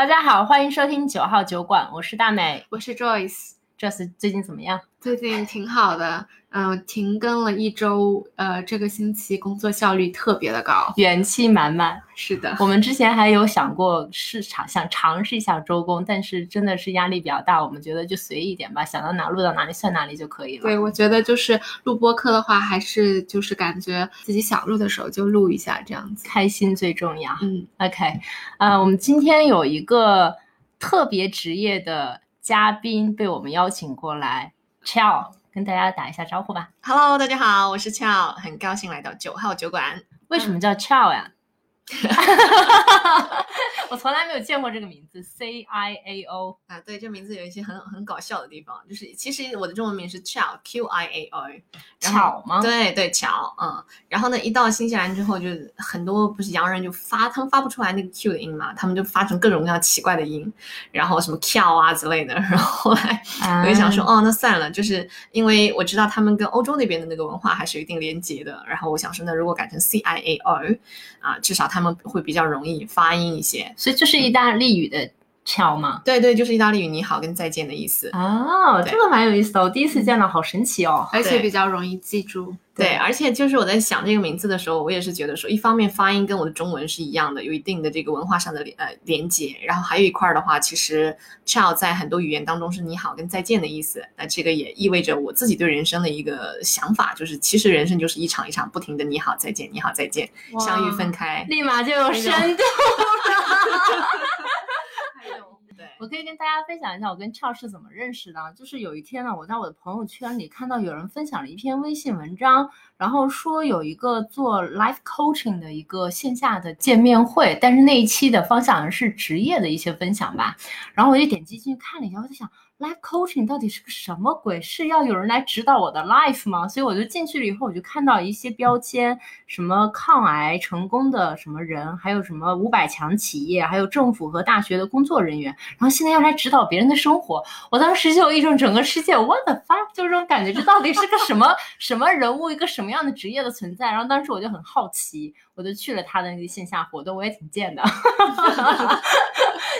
大家好，欢迎收听九号酒馆，我是大美。我是 Joyce，这次最近怎么样？最近挺好的，嗯、停更了一周，呃，这个星期工作效率特别的高。元气满满。是的，我们之前还有想过市场想尝试一下周公，但是真的是压力比较大，我们觉得就随意一点吧，想到哪录到哪里算哪里就可以了。对，我觉得就是录播课的话，还是就是感觉自己想录的时候就录一下这样子。开心最重要。嗯，OK，呃，我们今天有一个特别职业的嘉宾被我们邀请过来，Chao，跟大家打一下招呼吧。Hello，大家好，我是俏，很高兴来到九号酒馆。为什么叫 Chao 呀？我从来没有见过这个名字，C I A O。啊，对，这名字有一些很很搞笑的地方，就是其实我的中文名是 Chow Q I A O，巧吗？对对，巧，嗯，然后呢，一到新西兰之后，就很多不是洋人就发，他们发不出来那个 Q 的音嘛，他们就发成各种各样奇怪的音，然后什么 Q 啊之类的，然后后来啊我就想说，哦，那算了，就是因为我知道他们跟欧洲那边的那个文化还是有一定连结的，然后我想说，那如果改成 C I A O，啊，至少他们会比较容易发音一些。所以这是意大利语的巧吗？对对，就是意大利语“你好”跟“再见”的意思。哦，这个蛮有意思的，我第一次见到，好神奇哦。而且比较容易记住。对，而且就是我在想这个名字的时候，我也是觉得说，一方面发音跟我的中文是一样的，有一定的这个文化上的呃连接，然后还有一块儿的话，其实 “ciao” 在很多语言当中是“你好”跟“再见”的意思。那这个也意味着我自己对人生的一个想法，就是其实人生就是一场一场不停的“你好再见，你好再见，相遇分开”。立马就有深度。对，我可以跟大家分享一下我跟俏是怎么认识的。就是有一天呢，我在我的朋友圈里看到有人分享了一篇微信文章，然后说有一个做 life coaching 的一个线下的见面会，但是那一期的方向是职业的一些分享吧。然后我就点击进去看了一下，我在想 life coaching 到底是个什么鬼？是要有人来指导我的 life 吗？所以我就进去了以后，我就看到一些标签，什么抗癌成功的什么人，还有什么五百强企业，还有政府和大学的工作人员，然后现在要来指导别人的生活，我当时就有一种整个世界 what the fuck，就这种感觉，这到底是个什么 什么人物，一个什么样的职业的存在？然后当时我就很好奇，我就去了他的那个线下活动，我也挺贱的。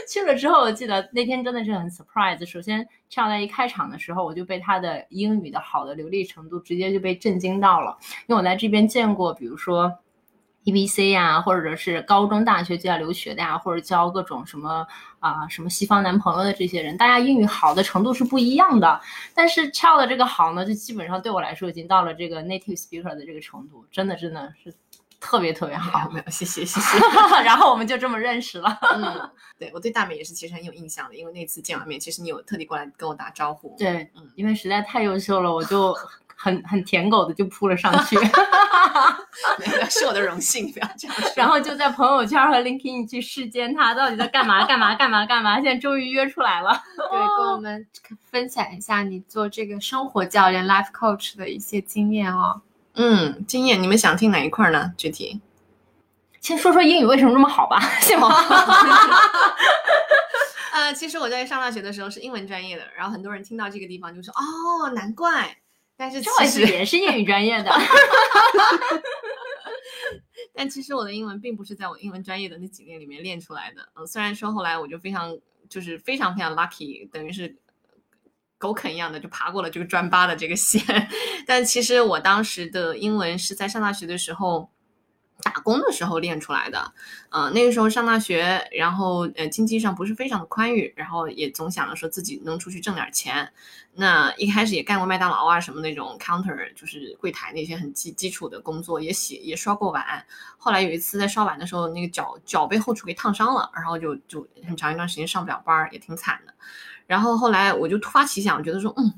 去了之后，我记得那天真的是很 surprise。首先，上在一开场的时候，我就被他的英语的好的流利程度直接就被震惊到了。因为我在这边见过，比如说 EBC 呀、或者是高中、大学就要留学的呀、或者交各种什么啊、什么西方男朋友的这些人，大家英语好的程度是不一样的。但是 Chow 的这个好呢，就基本上对我来说已经到了这个 native speaker 的这个程度，真的真的是特别特别好。没有，谢谢谢谢。然后我们就这么认识了。嗯，对我对大美也是其实很有印象的，因为那次见完面，其实你有特地过来跟我打招呼。对嗯，因为实在太优秀了，我就 很很舔狗的就扑了上去，没有，是我的荣幸，不要这样说。然后就在朋友圈和 LinkedIn 去试奸他到底在干嘛干嘛干嘛干嘛，现在终于约出来了。对，跟我们分享一下你做这个生活教练 life coach 的一些经验哦。嗯，经验，你们想听哪一块呢？具体？先说说英语为什么这么好吧，行吗？呃，其实我在上大学的时候是英文专业的，然后很多人听到这个地方就说哦，难怪。但是这其实，也是英语专业的，但其实我的英文并不是在我英文专业的那几年里面练出来的。嗯、虽然说后来我就非常就是非常非常 lucky，等于是狗啃一样的就爬过了这个专八的这个线，但其实我当时的英文是在上大学的时候。打工的时候练出来的，呃，那个时候上大学，然后呃经济上不是非常的宽裕，然后也总想着说自己能出去挣点钱。那一开始也干过麦当劳啊什么那种 counter，就是柜台那些很基基础的工作，也洗也刷过碗。后来有一次在刷碗的时候，那个脚脚被后厨给烫伤了，然后就就很长一段时间上不了班，也挺惨的。然后后来我就突发奇想，觉得说，嗯，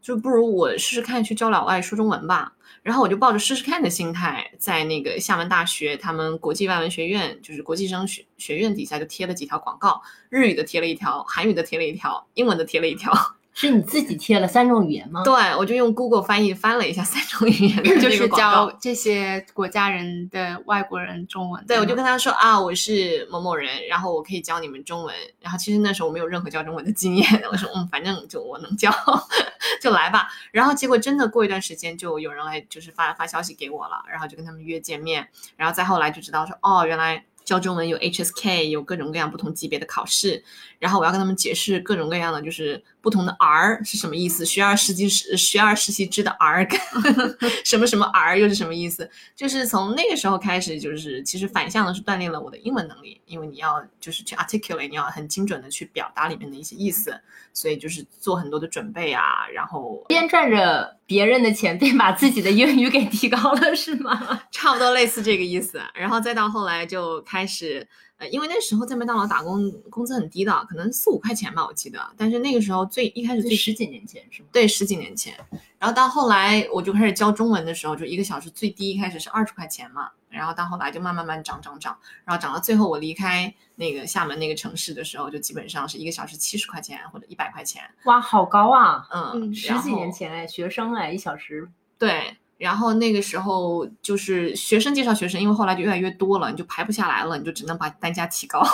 就不如我试试看去教老外说中文吧。然后我就抱着试试看的心态，在那个厦门大学他们国际外文学院，就是国际生学学院底下就贴了几条广告，日语的贴了一条，韩语的贴了一条，英文的贴了一条。是你自己贴了三种语言吗？对，我就用 Google 翻译翻了一下三种语言的就是教这些国家人的外国人中文。对，我就跟他说啊，我是某某人，然后我可以教你们中文。然后其实那时候我没有任何教中文的经验，我说嗯，反正就我能教，就来吧。然后结果真的过一段时间，就有人来就是发发消息给我了，然后就跟他们约见面，然后再后来就知道说哦，原来教中文有 HSK，有各种各样不同级别的考试，然后我要跟他们解释各种各样的就是不同的 R 是什么意思，学而时习时学而时习之的 R 跟 什么什么 R 又是什么意思？就是从那个时候开始，就是其实反向的是锻炼了我的英文能力，因为你要就是去 articulate，你要很精准的去表达里面的一些意思，所以就是做很多的准备啊，然后边赚着别人的钱，边把自己的英语给提高了，是吗？差不多类似这个意思。然后再到后来就开始，呃，因为那时候在麦当劳打工，工资很低的，可能四五块钱吧，我记得。但是那个时候最一开始最十几年前是吗？对，十几年前。然后到后来我就开始教中文的时候，就一个小时最低一开始是二十块钱嘛，然后到后来就慢慢慢涨涨涨，然后涨到最后我离开那个厦门那个城市的时候，就基本上是一个小时七十块钱或者一百块钱。哇，好高啊！嗯，嗯十几年前哎，学生哎，一小时。对，然后那个时候就是学生介绍学生，因为后来就越来越多了，你就排不下来了，你就只能把单价提高。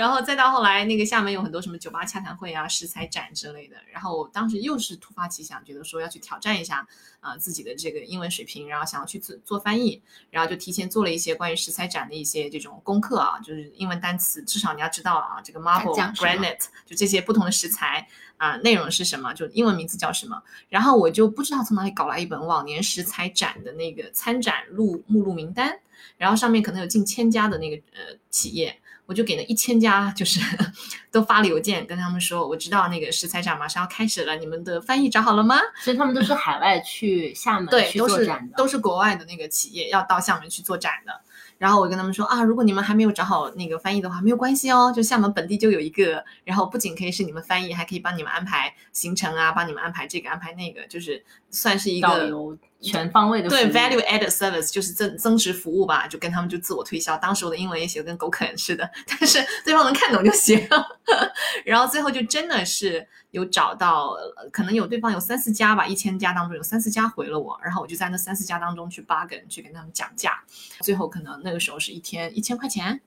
然后再到后来，那个厦门有很多什么酒吧洽谈会啊、食材展之类的。然后我当时又是突发奇想，觉得说要去挑战一下啊、自己的这个英文水平，然后想要去做做翻译，然后就提前做了一些关于食材展的一些这种功课啊，就是英文单词，至少你要知道啊，这个 marble、granite 就这些不同的食材啊、内容是什么，就英文名字叫什么。然后我就不知道从哪里搞来一本往年食材展的那个参展录目录名单，然后上面可能有近千家的那个呃企业，我就给那一千家就是 都发了邮件跟他们说，我知道那个食材展马上要开始了，你们的翻译找好了吗？所以他们都是海外去 厦门对，去都是都是国外的那个企业要到厦门去做展的。然后我跟他们说啊，如果你们还没有找好那个翻译的话，没有关系哦，就厦门本地就有一个，然后不仅可以是你们翻译，还可以帮你们安排行程啊，帮你们安排这个安排那个，就是算是一个导游全方位的对 value added service 就是增增值服务吧，就跟他们就自我推销。当时我的英文也写的跟狗啃似的，但是对方能看懂就行。然后最后就真的是有找到，呃可能有对方有三四家吧，一千家当中有三四家回了我，然后我就在那三四家当中去 bargain 去跟他们讲价，最后可能那个时候是一天一千块钱。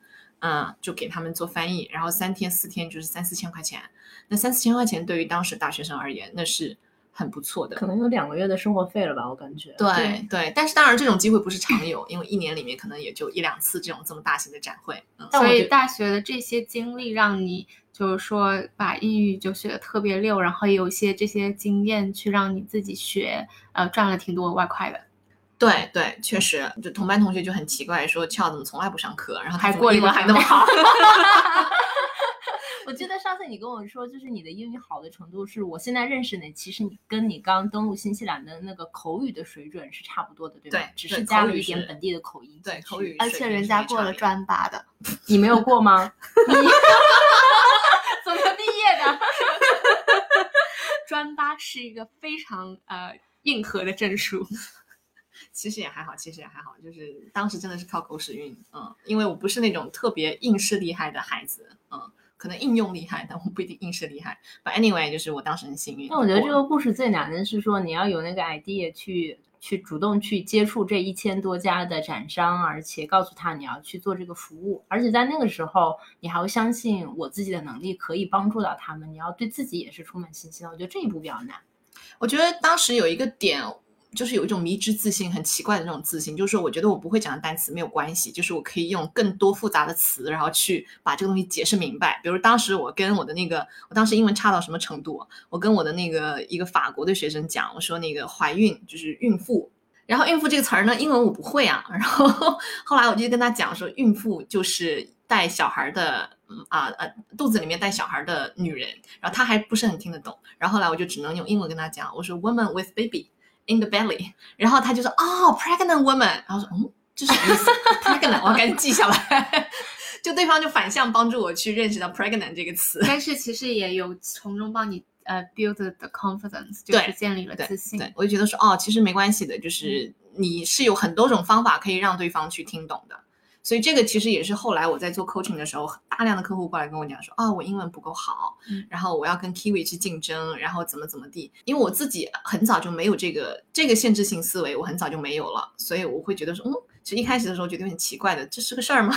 嗯，就给他们做翻译，然后三天四天就是三四千块钱。那三四千块钱对于当时大学生而言，那是很不错的。可能有两个月的生活费了吧，我感觉。对对，但是当然这种机会不是常有，因为一年里面可能也就一两次这种这么大型的展会。嗯，所以大学的这些经历让你就是说把英语就学的特别溜，然后也有一些这些经验去让你自己学，呃，赚了挺多外快的。对对，确实，就同班同学就很奇怪，说俏怎么从来不上课，然后他还过英文还那么好。我记得上次你跟我说，就是你的英语好的程度是我现在认识你，其实你跟你刚登陆新西兰的那个口语的水准是差不多的，对吧？对只是加了一点本地的口音。对口语而且人家过了专八的，你没有过吗？你 怎么毕业的？专八是一个非常呃硬核的证书。其实也还好，其实也还好，就是当时真的是靠狗屎运，嗯，因为我不是那种特别应试厉害的孩子，嗯，可能应用厉害，但我不一定应试厉害。But anyway，就是我当时很幸运。那我觉得这个故事最难的是说，你要有那个 idea 去去主动去接触这一千多家的展商，而且告诉他你要去做这个服务，而且在那个时候，你还要相信我自己的能力可以帮助到他们，你要对自己也是充满信心的。我觉得这一步比较难。我觉得当时有一个点，就是有一种迷之自信，很奇怪的那种自信，就是说我觉得我不会讲的单词没有关系，就是我可以用更多复杂的词，然后去把这个东西解释明白。比如当时我跟我的那个，我当时英文差到什么程度？我跟我的那个一个法国的学生讲，我说那个怀孕就是孕妇。然后孕妇这个词儿呢，英文我不会啊。然后 后来我就跟他讲说，孕妇就是带小孩的，嗯啊呃，肚子里面带小孩的女人。然后他还不是很听得懂。然后后来我就只能用英文跟他讲，我说 woman with baby in the belly。然后他就说哦，pregnant woman。然后说嗯，这什么意思？pregnant，我要赶紧记下来。就对方就反向帮助我去认识到 pregnant 这个词。但是其实也有从中帮你呃 build the confidence，就是建立了自信。对，我就觉得说，哦，其实没关系的，就是你是有很多种方法可以让对方去听懂的。所以这个其实也是后来我在做 coaching 的时候，大量的客户过来跟我讲说，啊、我英文不够好，嗯然后我要跟 Kiwi 去竞争，然后怎么怎么地。因为我自己很早就没有这个这个限制性思维，我很早就没有了，所以我会觉得说，嗯，其实一开始的时候觉得有点奇怪的，这是个事儿吗？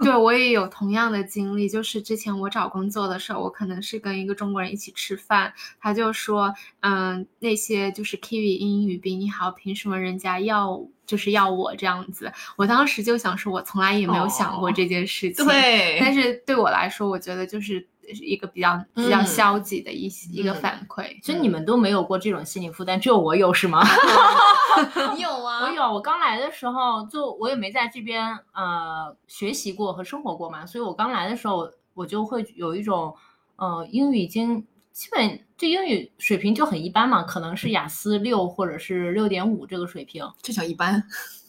对我也有同样的经历，就是之前我找工作的时候，我可能是跟一个中国人一起吃饭，他就说，嗯，那些就是 Kiwi 英语比你好，凭什么人家要就是要我这样子？我当时就想说，我从来也没有想过哦这件事情。对，但是对我来说，我觉得就是一个比较比较嗯消极的一些、一个嗯反馈。所以你们都没有过这种心理负担，只有我有是吗？你有啊？我有，我刚来的时候就我也没在这边呃学习过和生活过嘛，所以我刚来的时候我就会有一种呃英语已经基本这英语水平就很一般嘛，可能是雅思六或者是六点五这个水平，这叫一般。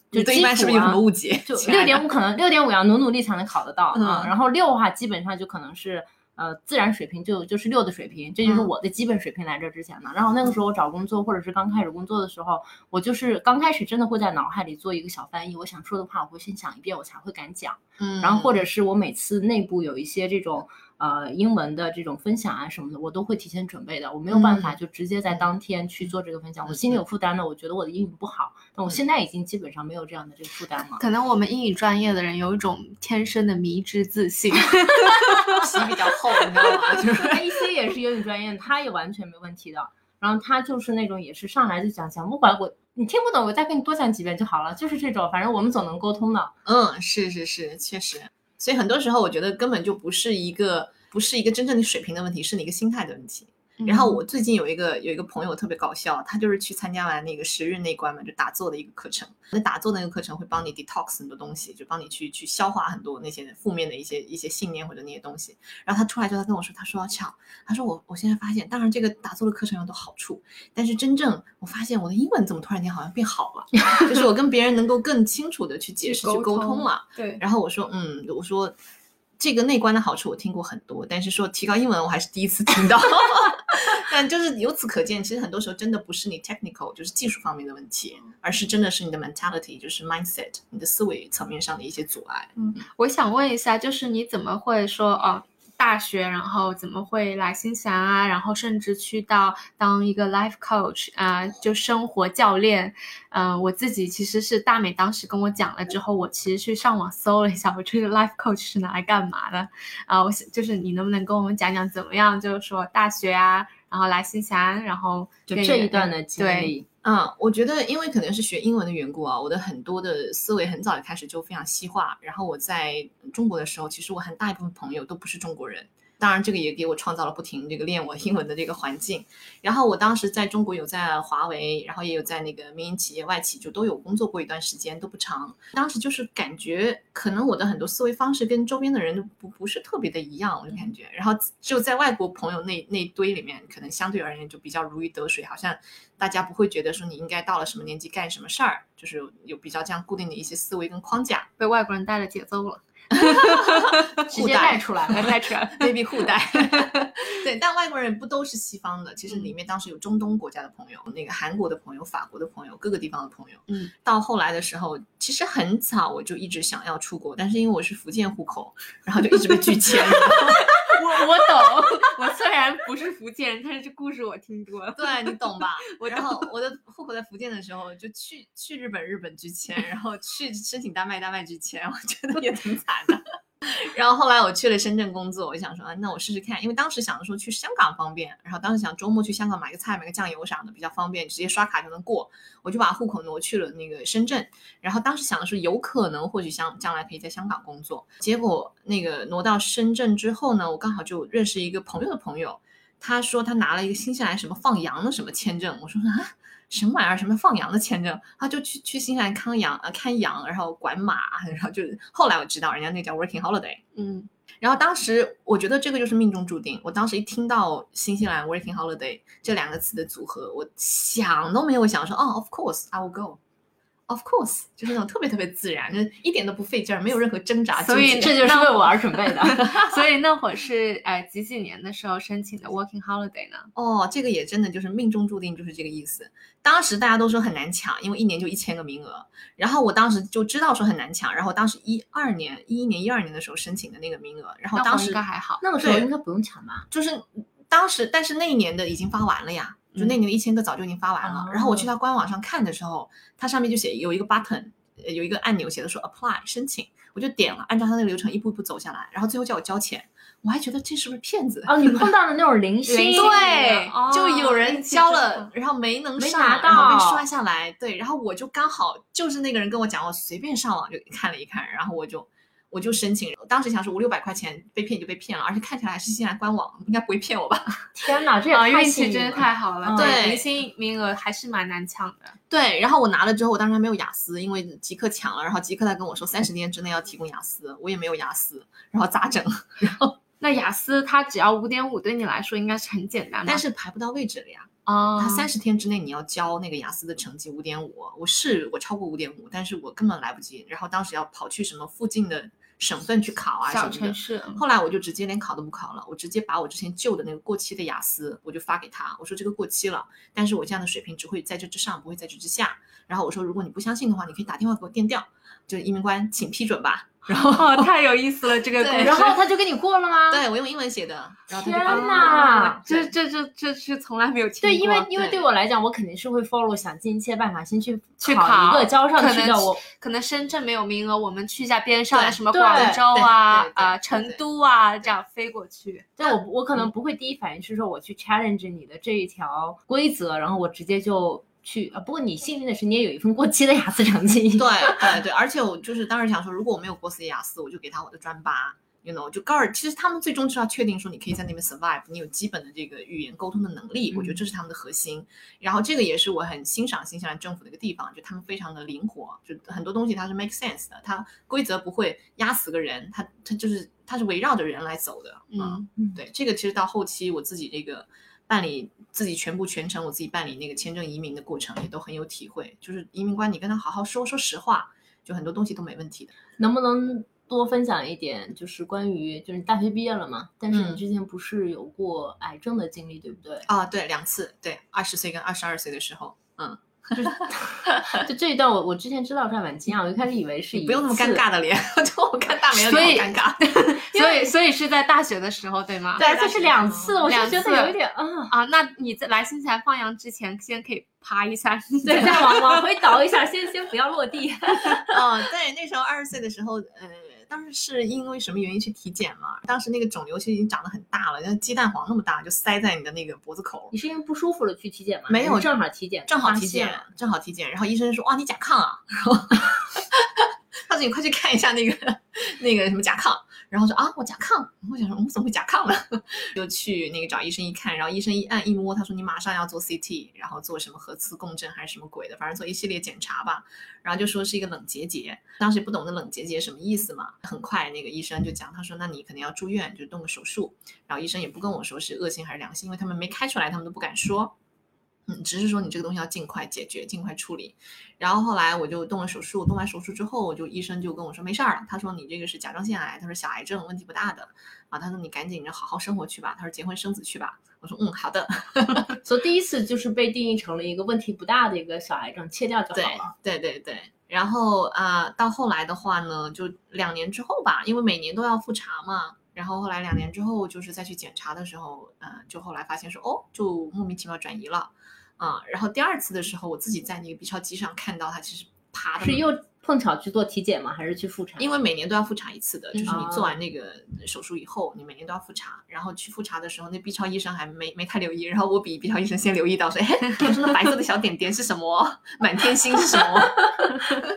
就对一般是不是有什么误解？就六点五可能六点五要努努力才能考得到啊、嗯然后六的话基本上就可能是呃自然水平就就是六的水平，这就是嗯我的基本水平来这之前的。然后那个时候我找工作或者是刚开始工作的时候，我就是刚开始真的会在脑海里做一个小翻译，我想说的话我会先想一遍，我才会敢讲。嗯，然后或者是我每次内部有一些这种呃英文的这种分享啊什么的，我都会提前准备的，我没有办法嗯就直接在当天去做这个分享，我心里有负担的，我觉得我的英语不好，但我现在已经基本上没有这样的这个负担了。可能我们英语专业的人有一种天生的迷之自信。皮比较厚，你知道吗？就是他 EC 也是英语专业，他也完全没问题的。然后他就是那种也是上来就讲讲，不管我你听不懂，我再跟你多讲几遍就好了，就是这种，反正我们总能沟通的。嗯，是是是，确实。所以很多时候，我觉得根本就不是一个不是一个真正的水平的问题，是你一个心态的问题。然后我最近有一个有一个朋友特别搞笑，他就是去参加完那个十日内关嘛，就打坐的一个课程。那打坐的那个课程会帮你 detox 很多东西，就帮你去去消化很多那些负面的一些一些信念或者那些东西。然后他出来之后，他跟我说，他说巧，他说我我现在发现，当然这个打坐的课程有很多好处，但是真正我发现我的英文怎么突然间好像变好了，就是我跟别人能够更清楚的去解释、去沟通了。对，然后我说，嗯，我说这个内观的好处我听过很多，但是说提高英文我还是第一次听到。但就是由此可见，其实很多时候真的不是你 technical 就是技术方面的问题，而是真的是你的 mentality 就是 mindset 你的思维层面上的一些阻碍。嗯我想问一下，就是你怎么会说哦，大学，然后怎么会来新西兰啊？然后甚至去到当一个 life coach 啊、就生活教练。嗯、我自己其实是大美当时跟我讲了之后，我其实去上网搜了一下，我这个 life coach 是拿来干嘛的？啊、我想就是你能不能跟我们讲讲怎么样？就是说大学啊，然后来新西兰，然后就这一段的经对历，嗯，我觉得因为可能是学英文的缘故啊，我的很多的思维很早就开始就非常西化。然后我在中国的时候，其实我很大一部分朋友都不是中国人，当然这个也给我创造了不停这个练我英文的这个环境。然后我当时在中国有在华为，然后也有在那个民营企业、外企就都有工作过一段时间，都不长。当时就是感觉可能我的很多思维方式跟周边的人都不不是特别的一样，我就感觉。然后就在外国朋友那那堆里面，可能相对而言就比较如鱼得水，好像大家不会觉得说你应该到了什么年纪干什么事儿，就是有比较这样固定的一些思维跟框架。被外国人带了节奏了，直接带出来了。带出来。baby 互带，对，但外国人不都是西方的，其实里面当时有中东国家的朋友，那个韩国的朋友、法国的朋友，各个地方的朋友。嗯，到后来的时候，其实很早我就一直想要出国，但是因为我是福建户口，然后就一直被拒签。我我懂，我虽然不是福建人，但是这故事我听多了。对你懂吧？我然后我的户口在福建的时候，就去去日本，日本拒签，然后去申请丹麦，丹麦拒签，我觉得也挺惨的。然后后来我去了深圳工作，我就想说，啊，那我试试看，因为当时想着说去香港方便，然后当时想周末去香港买个菜、买个酱油啥的比较方便，直接刷卡就能过，我就把户口挪去了那个深圳。然后当时想的是有可能或许香将来可以在香港工作，结果那个挪到深圳之后呢，我刚好就认识一个朋友的朋友，他说他拿了一个新西兰什么放羊的什么签证，我说啊。什么玩意儿？什么放羊的签证？他就去去新西兰看羊，呃，看羊，然后管马，然后就后来我知道人家那叫 working holiday，嗯，然后当时我觉得这个就是命中注定。我当时一听到新西兰 working holiday 这两个词的组合，我想都没有想说，哦，of course I will go。Of course，就是那种特别特别自然，就是一点都不费劲儿，没有任何挣扎。所以这就是为我而准备的。所以那会儿是呃几几年的时候申请的 working holiday 呢？哦，这个也真的就是命中注定，就是这个意思。当时大家都说很难抢，因为一年就一千个名额。然后我当时就知道说很难抢，然后当时一二年、一一年、一二年的时候申请的那个名额，然后当时应该还好。那个时候应该不用抢吧？就是当时，但是那一年的已经发完了呀。就那年的一千个早就已经发完了。哦然后我去他官网上看的时候，它上面就写有一个 button，呃有一个按钮写的说 apply 申请，我就点了，按照它那个流程一步一步走下来，然后最后叫我交钱，我还觉得这是不是骗子？哦，你碰到的那种 零星，对，哦就有人交了，然后没能没上，拿然后被刷下来。对，然后我就刚好就是那个人跟我讲，我随便上网就看了一看，然后我就我就申请。当时想说五六百块钱被骗就被骗了，而且看起来还是新西兰官网，应该不会骗我吧？天哪，这也啊，太运气真的太好了。嗯对明星名额还是蛮难抢的。对，然后我拿了之后，我当时还没有雅思，因为极客抢了，然后极客他跟我说三十天之内要提供雅思，我也没有雅思，然后咋整？然后那雅思它只要五点五，对你来说应该是很简单的。但是排不到位置了呀。哦，他三十天之内你要交那个雅思的成绩五点五，我是我超过五点五，但是我根本来不及。然后当时要跑去什么附近的省份去考啊什小么的。城市，后来我就直接连考都不考了，我直接把我之前旧的那个过期的雅思，我就发给他，我说这个过期了，但是我这样的水平只会在这之上，不会在这之下。然后我说如果你不相信的话，你可以打电话给我电调，就是移民官请批准吧。然后哦，太有意思了，这个故对事。然后他就给你过了吗？对我用英文写的，然后天哪这这这这是从来没有听过。对，因为因为对对我来讲，我肯定是会 follow，想尽一切办法先去去考一个交上可能去的。我可能深圳没有名额，我们去一下边上的什么广州啊啊、对成都啊，这样飞过去。但我我可能不会第一反应是说我去 challenge 你的这一条规则，然后我直接就去啊。不过你幸运的是，你也有一份过期的雅思成绩。对对对，而且我就是当时想说，如果我没有过 C 雅思，我就给他我的专八，you know，就高尔。其实他们最终是要确定说你可以在那边 survive，你有基本的这个语言沟通的能力，我觉得这是他们的核心。然后这个也是我很欣赏新西兰政府的一个地方，就他们非常的灵活，就很多东西它是 make sense 的，它规则不会压死个人，它它就是它是围绕着人来走的，嗯嗯，对，这个其实到后期我自己这个办理自己全部全程我自己办理那个签证移民的过程也都很有体会，就是移民官你跟他好好说说实话，就很多东西都没问题的。能不能多分享一点，就是关于就是你大学毕业了嘛？但是你嗯之前不是有过癌症的经历，对不对？啊，对，两次，对，二十岁跟二十二岁的时候，嗯，就 就这一段我我之前知道是还蛮惊讶，我一开始以为是你不用那么尴尬的脸，就我看大美的 所以脸尴尬。所以所以是在大学的时候，对吗？对，这是两次，我就觉得有一点啊。啊，那你在来新西兰放羊之前，先可以趴一下。对，再往往回倒一下，先先不要落地。哦，对，那时候二十岁的时候，呃，当时是因为什么原因去体检嘛？当时那个肿瘤其实已经长得很大了，像鸡蛋黄那么大，就塞在你的那个脖子口。你是因为不舒服了去体检吗？没有正好体检，正好体检正好体检，然后医生说：“哇，你甲亢啊！”然 后他说：“你快去看一下那个 那个什么甲亢。”然后说：“啊，我甲亢。”我想说：“我怎么会甲亢呢？” 就去那个找医生一看，然后医生一按一摸，他说：“你马上要做 CT，然后做什么核磁共振还是什么鬼的，反正做一系列检查吧。”然后就说是一个冷结节，当时不懂得冷结节什么意思嘛。很快那个医生就讲，他说：“那你可能要住院，就动个手术。”然后医生也不跟我说是恶性还是良性，因为他们没开出来，他们都不敢说。嗯，只是说你这个东西要尽快解决，尽快处理。然后后来我就动了手术，动完手术之后，我就医生就跟我说没事儿了，他说你这个是甲状腺癌，他说小癌症，问题不大的啊，他说你赶紧着好好生活去吧，他说结婚生子去吧。我说嗯，好的，所以第一次就是被定义成了一个问题不大的一个小癌症，切掉就好了。对对对。然后啊、到后来的话呢，就两年之后吧，因为每年都要复查嘛。然后后来两年之后，就是再去检查的时候，嗯、就后来发现说，哦，就莫名其妙转移了，啊、然后第二次的时候，我自己在那个 B 超机上看到它其实爬的是又碰巧去做体检吗？还是去复查？因为每年都要复查一次的，就是你哦做完那个手术以后，你每年都要复查。然后去复查的时候，那 B 超医生还没没太留意，然后我比 B 超医生先留意到，说：“哎，我说那白色的小点点是什么？满天星是什么？”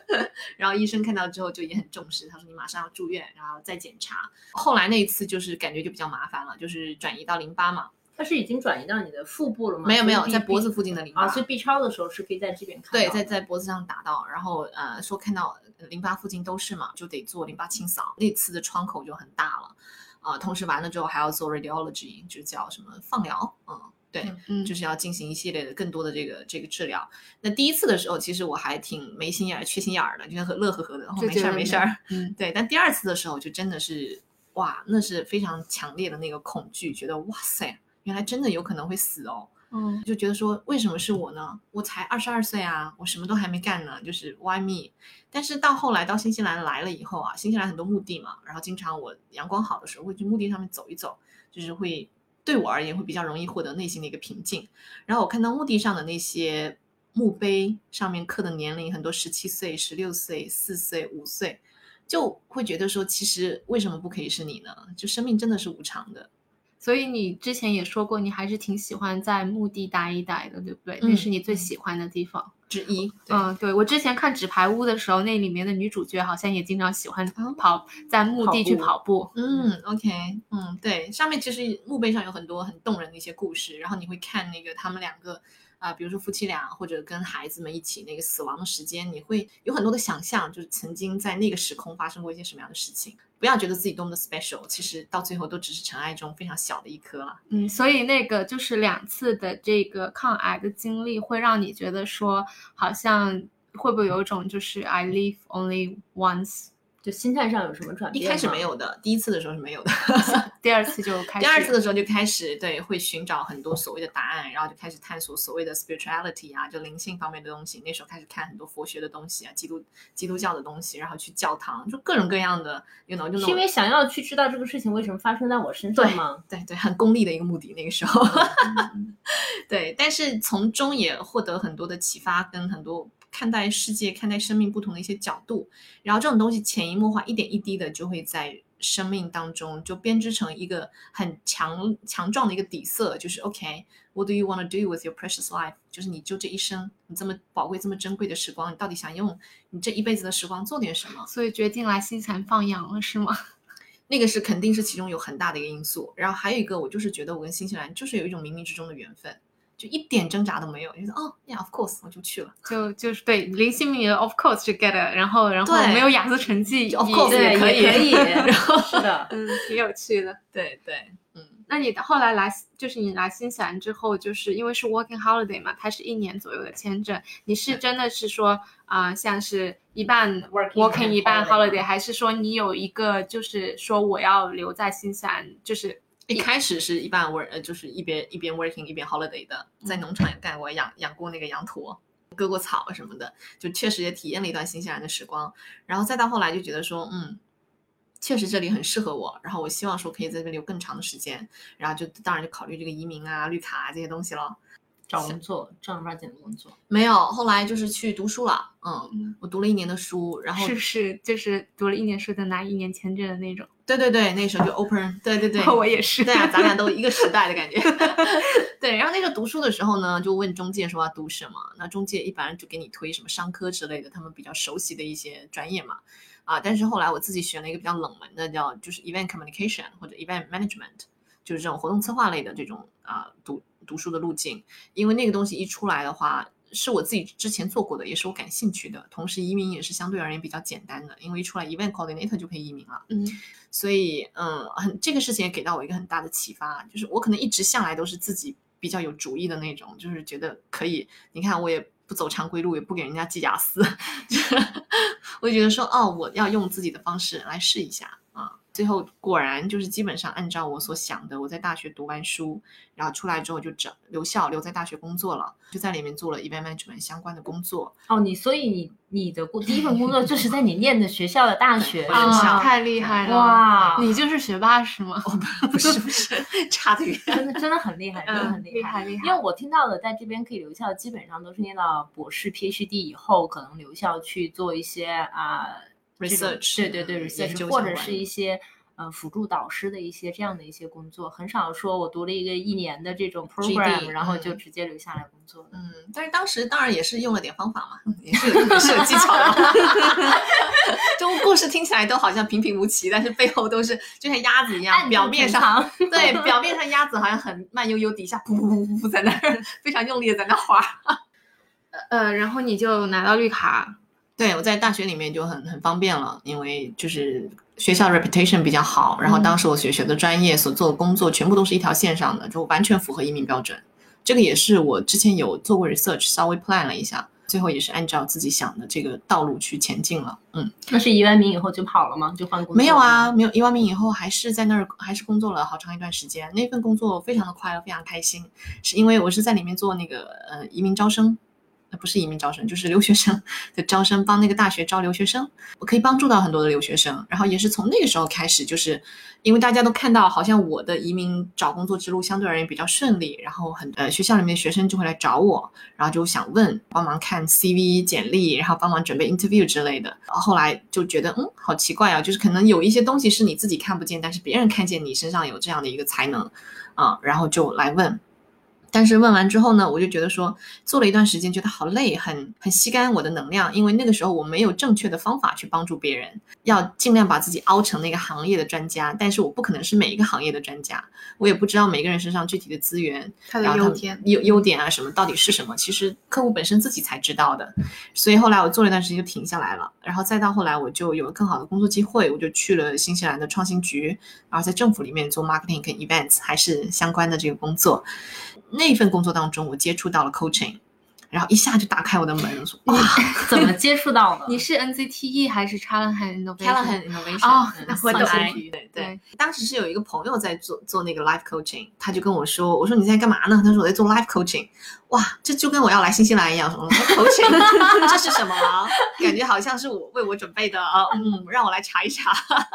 然后医生看到之后就也很重视，他说：“你马上要住院，然后再检查。”后来那一次就是感觉就比较麻烦了，就是转移到淋巴嘛，它是已经转移到你的腹部了吗？没有没有，在脖子附近的淋巴。啊，所以 B 超的时候是可以在这边看对，在在脖子上打到，然后呃说看到呃淋巴附近都是嘛，就得做淋巴清扫，那次的窗口就很大了，啊、同时完了之后还要做 radiology，就叫什么放疗，嗯，对，嗯就是要进行一系列的更多的这个这个治疗。那第一次的时候，其实我还挺没心眼儿、缺心眼儿的，就是很乐呵呵的，然后、没事儿没事儿，嗯，对。但第二次的时候，就真的是哇，那是非常强烈的那个恐惧，觉得哇塞，原来真的有可能会死哦。嗯，就觉得说，为什么是我呢？我才二十二岁啊，我什么都还没干呢，就是 why me？但是到后来到新西兰来了以后啊，新西兰很多墓地嘛，然后经常我阳光好的时候会去墓地上面走一走，就是会对我而言会比较容易获得内心的一个平静。然后我看到墓地上的那些墓碑上面刻的年龄，很多十七岁、十六岁、四岁、五岁，就会觉得说，其实为什么不可以是你呢？就生命真的是无常的。所以你之前也说过，你还是挺喜欢在墓地待一待的，对不对？那嗯是你最喜欢的地方。之一，嗯，对，我之前看《纸牌屋》的时候，那里面的女主角好像也经常喜欢哦跑在墓地去跑步。嗯，OK，嗯，对，上面其实墓碑上有很多很动人的一些故事，然后你会看那个他们两个啊、比如说夫妻俩或者跟孩子们一起那个死亡的时间，你会有很多的想象，就是曾经在那个时空发生过一些什么样的事情。不要觉得自己多么的 special，其实到最后都只是尘埃中非常小的一颗了。嗯，所以那个就是两次的这个抗癌的经历，会让你觉得说，好像会不会有一种就是 I live only once，就心态上有什么转变？一开始没，有的，第一次的时候是没有的，第二次就开始，第二次的时候就开始对会寻找很多所谓的答案，然后就开始探索所谓的 spirituality 啊，就灵性方面的东西。那时候开始看很多佛学的东西啊，基督基督教的东西，然后去教堂，就各种各样的，you know，就是因为想要去知道这个事情为什么发生在我身上吗？对对，很功利的一个目的。那个时候，嗯 对，但是从中也获得很多的启发，跟很多看待世界、看待生命不同的一些角度。然后这种东西潜移默化，一点一滴的就会在生命当中就编织成一个很强强壮的一个底色，就是 OK，what、do you want to do with your precious life？就是你就这一生，你这么宝贵、这么珍贵的时光，你到底想用你这一辈子的时光做点什么？所以决定来新西兰放羊了，是吗？那个是肯定是其中有很大的一个因素。然后还有一个，我就是觉得我跟新西兰就是有一种冥冥之中的缘分，就一点挣扎都没有，就是哦，yeah，of course，我就去了。就就是对林心明，of course 就 get 然后然后没有雅思成绩 Of course 对，也可以可以，然后是的，嗯，挺有趣的。对对，嗯，那你后来来，就是你来新西兰之后，就是因为是 working holiday 嘛，它是一年左右的签证，你是真的是说啊、像是一半 Working 一半 holiday，还是说你有一个就是说我要留在新西兰，就是一开始是一半 work，呃，就是一边一边 working 一边 holiday 的，在农场也干过，养养过那个羊驼，割过草什么的，就确实也体验了一段新西兰的时光。然后再到后来就觉得说，嗯，确实这里很适合我，然后我希望说可以在这里留更长的时间，然后就当然就考虑这个移民啊、绿卡啊这些东西了。找工作正儿八经的工作。没有，后来就是去读书了，嗯嗯，我读了一年的书，然后是不是就是读了一年书再拿一年签证的那种？对对对，那时候就 open，对对对，我也是。对啊，咱俩都一个时代的感觉。对，然后那时候读书的时候呢，就问中介说要读什么，那中介一般就给你推什么商科之类的，他们比较熟悉的一些专业嘛。啊，但是后来我自己选了一个比较冷门的，叫就是 event communication 或者 event management，就是这种活动策划类的这种啊读读书的路径，因为那个东西一出来的话。是我自己之前做过的，也是我感兴趣的。同时，移民也是相对而言比较简单的，因为一出来 event coordinator 就可以移民了。嗯所以，嗯，很这个事情也给到我一个很大的启发，就是我可能一直向来都是自己比较有主意的那种，就是觉得可以。你看，我也不走常规路，也不给人家寄雅思，就是 我就觉得说，哦，我要用自己的方式来试一下啊。最后果然就是基本上按照我所想的，我在大学读完书，然后出来之后就整留校，留在大学工作了，就在里面做了 event management 相关的工作。哦，你所以你你的工第一份工作就是在你念的学校的大学太厉害了！哇，你就是学霸是吗？不是不是，差得远。真的真的很厉害，真的很嗯，厉厉害厉害。因为我听到的，在这边可以留校，基本上都是念到博士、PhD 以后，可能留校去做一些啊、这种 research，对对对，research，或者是一些呃辅助导师的一些这样的一些工作，很少说我读了一个一年的这种 program，然后就嗯直接留下来工作的。嗯，但是当时当然也是用了点方法嘛，也是有 也是有技巧的嘛。就故事听起来都好像平平无奇，但是背后都是就像鸭子一样，表面上对表面上鸭子好像很慢悠悠，底下噗噗噗噗噗在那儿非常用力的在那滑。呃，然后你就拿到绿卡，对我在大学里面就很很方便了，因为就是学校 reputation 比较好，然后当时我学学的专业所做的工作全部都是一条线上的，就完全符合移民标准。这个也是我之前有做过 research，稍微 plan 了一下，最后也是按照自己想的这个道路去前进了。嗯，那是移完民以后就跑了吗？就换工作？没有啊，，没有移完名以后还是在那儿还是工作了好长一段时间，那份工作非常的快乐，非常开心，是因为我是在里面做那个呃移民招生。那不是移民招生，就是留学生的招生，帮那个大学招留学生，我可以帮助到很多的留学生。然后也是从那个时候开始，就是因为大家都看到，好像我的移民找工作之路相对而言比较顺利，然后很呃学校里面的学生就会来找我，然后就想问帮忙看 CV 简历，然后帮忙准备 interview 之类的。然后来就觉得嗯好奇怪啊，就是可能有一些东西是你自己看不见，但是别人看见你身上有这样的一个才能啊，然后就来问。但是问完之后呢，我就觉得说做了一段时间，觉得好累，很很吸干我的能量，因为那个时候我没有正确的方法去帮助别人，要尽量把自己凹成那个行业的专家，但是我不可能是每一个行业的专家，我也不知道每个人身上具体的资源，他的优点优优点啊什么到底是什么，其实客户本身自己才知道的，所以后来我做了一段时间就停下来了，然后再到后来我就有了更好的工作机会，我就去了新西兰的创新局，然后在政府里面做 marketing 跟 events 还是相关的这个工作。那份工作当中，我接触到了 coaching，然后一下就打开我的门，说哇怎么接触到的？你是 NCTE 还是 Talent and Innovation？，talent innovation 哦嗯那我懂了算是对对对当时是有一个朋友在做做那个 life coaching，他就跟我说，我说你在干嘛呢？他说我在做 life coaching。哇，这就跟我要来新西兰一样，什么 life coaching，这是什么啊？感觉好像是我为我准备的啊，嗯，让我来查一查。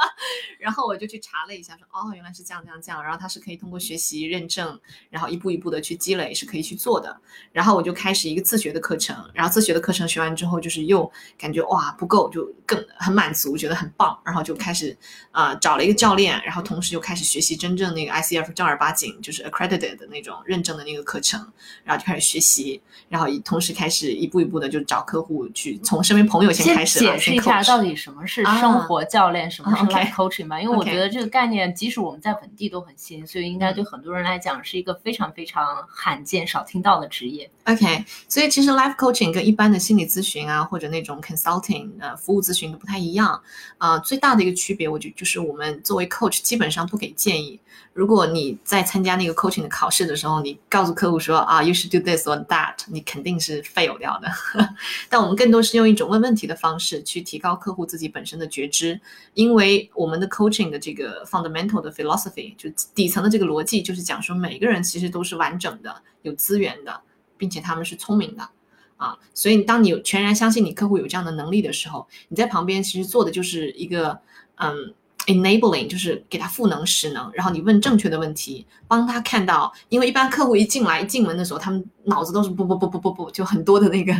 然后我就去查了一下，说哦，原来是这样这样这样。然后它是可以通过学习认证，然后一步一步的去积累，是可以去做的。然后我就开始一个自学的课程，然后自学的课程学完之后，就是又感觉哇不够，就更很满足，觉得很棒，然后就开始呃找了一个教练，然后同时又开始学习真正那个 ICF 正儿八经就是 accredited 的那种认证的那个课程，然后就开始学习，然后同时开始一步一步的就找客户去从身边朋友先先开始了解释一下到底什么是啊生活教练，什么是 life coaching 吧，因为我觉得这个概念，即使我们在本地都很新，所以应该嗯对很多人来讲是一个非常非常罕见、少听到的职业。OK，所以其实 life coaching 跟一般的心理咨询啊，或者那种 consulting 呃服务咨询都不太一样。啊、最大的一个区别，我觉得就是我们作为 coach 基本上不给建议。如果你在参加那个 coaching 的考试的时候，你告诉客户说啊，you should do this or that，你肯定是 fail 掉的。但我们更多是用一种问问题的方式去提高客户自己本身的觉知，因为我们的 coaching 的这个 fundamental 的 philosophy 就底层的这个逻辑，就是讲说每个人其实都是完整的、有资源的，并且他们是聪明的。啊，所以当你有全然相信你客户有这样的能力的时候，你在旁边其实做的就是一个嗯 enabling，就是给他赋能实能，然后你问正确的问题，帮他看到，因为一般客户一进来一进门的时候，他们脑子都是不不不不不不，就很多的那个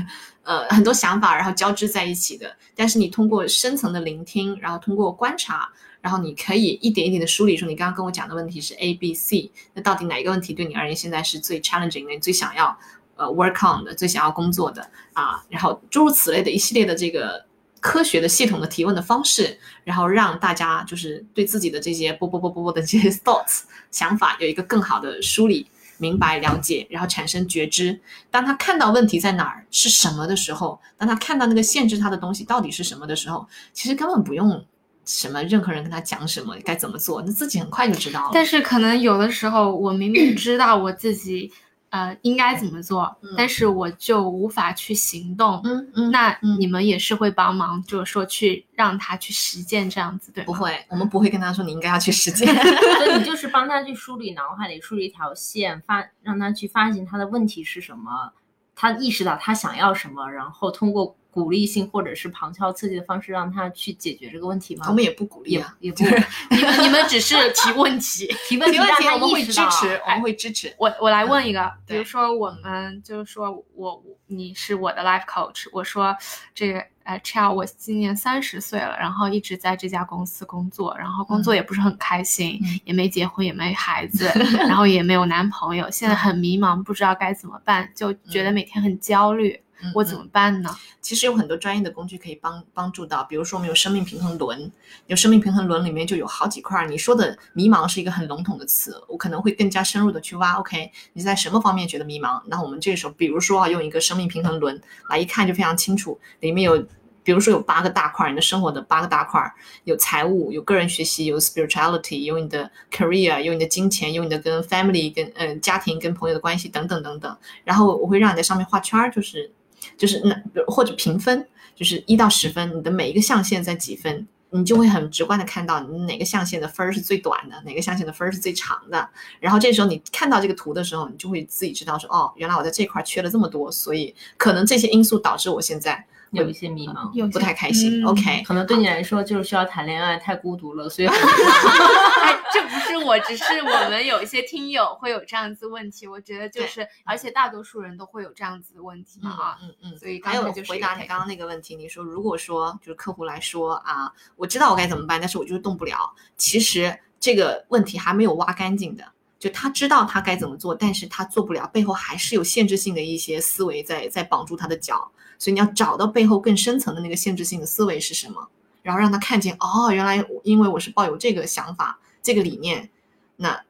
呃很多想法，然后交织在一起的。但是你通过深层的聆听，然后通过观察，然后你可以一点一点的梳理说，你刚刚跟我讲的问题是 A、B、C，那到底哪一个问题对你而言现在是最 challenging 的，你最想要呃 work on 的，最想要工作的啊？然后诸如此类的一系列的这个科学的系统的提问的方式，然后让大家就是对自己的这些啵啵啵啵啵的这些 thoughts 想法有一个更好的梳理。明白、了解，然后产生觉知。当他看到问题在哪儿是什么的时候，当他看到那个限制他的东西到底是什么的时候，其实根本不用什么任何人跟他讲什么该怎么做，那自己很快就知道了。但是可能有的时候，我明明知道我自己呃应该怎么做，嗯但是我就无法去行动。嗯嗯，那嗯你们也是会帮忙，就是说去让他去实践这样子，对？不会，我们不会跟他说你应该要去实践。所以你就是帮他去梳理脑海里梳理一条线，发让他去发现他的问题是什么，他意识到他想要什么，然后通过鼓励性或者是旁敲侧击的方式让他去解决这个问题吗？我们也不鼓励也啊，也不是 你们你们只是提问题。提问题我们会意识到，支持，我们会支持。我我来问一个，比如说我们就是说我我你是我的 life coach，我说这个呃 c h a 我今年三十岁了，然后一直在这家公司工作，然后工作也不是很开心，嗯也没结婚，也没孩子，然后也没有男朋友，现在很迷茫，不知道该怎么办，就觉得每天很焦虑，嗯我怎么办呢？其实有很多专业的工具可以帮帮助到，比如说我们有生命平衡轮，有生命平衡轮里面就有好几块儿。你说的迷茫是一个很笼统的词，我可能会更加深入的去挖。OK，你在什么方面觉得迷茫？那我们这个时候，比如说啊，用一个生命平衡轮来一看就非常清楚，里面有。比如说有八个大块儿，你的生活的八个大块儿，有财务，有个人学习，有 spirituality，有你的 career，有你的金钱，有你的跟 family 跟呃家庭跟朋友的关系等等等等。然后我会让你在上面画圈儿，就是就是那或者评分，就是一到十分，你的每一个象限在几分，你就会很直观的看到你哪个象限的分儿是最短的，哪个象限的分儿是最长的。然后这时候你看到这个图的时候，你就会自己知道说，哦，原来我在这块缺了这么多，所以可能这些因素导致我现在有一些迷茫，有不太开心。嗯 OK，可能对你来说就是需要谈恋爱，太孤独了，所以 这不是我，只是我们有一些听友会有这样子问题。我觉得就是，而且大多数人都会有这样子的问题嘛啊。嗯嗯。所以刚还有才就回答你刚刚那个问题，你说如果说就是客户来说啊，我知道我该怎么办，但是我就是动不了。其实这个问题还没有挖干净的，就他知道他该怎么做，但是他做不了，背后还是有限制性的一些思维在在绑住他的脚。所以你要找到背后更深层的那个限制性的思维是什么，然后让他看见哦，原来因为我是抱有这个想法、这个理念，那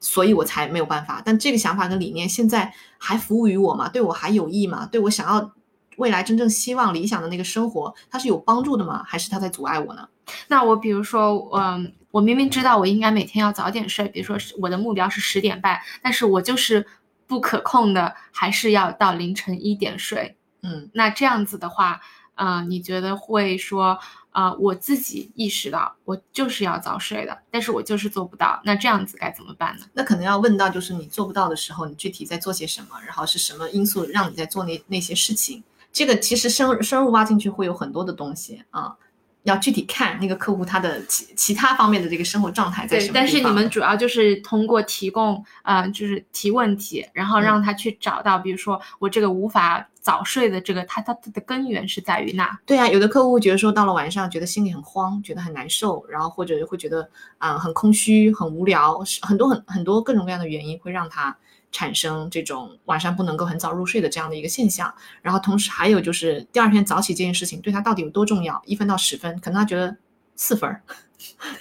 所以我才没有办法。但这个想法跟理念现在还服务于我吗？对我还有益吗？对我想要未来真正希望理想的那个生活，它是有帮助的吗？还是它在阻碍我呢？那我比如说，嗯，我明明知道我应该每天要早点睡，比如说我的目标是十点半，但是我就是不可控的，还是要到凌晨一点睡。嗯，那这样子的话，呃，你觉得会说，啊、我自己意识到我就是要早睡的，但是我就是做不到，那这样子该怎么办呢？那可能要问到，就是你做不到的时候，你具体在做些什么，然后是什么因素让你在做那那些事情？这个其实深深入挖进去会有很多的东西啊，要具体看那个客户他的其其他方面的这个生活状态在什么，对但是你们主要就是通过提供，呃，就是提问题，然后让他去找到，比如说我这个无法早睡的这个，它它它的根源是在于哪？对啊，有的客户觉得说到了晚上觉得心里很慌，觉得很难受，然后或者会觉得啊、很空虚、很无聊，很多很很多各种各样的原因会让他产生这种晚上不能够很早入睡的这样的一个现象。然后同时还有就是第二天早起这件事情对他到底有多重要？一分到十分，可能他觉得四分儿。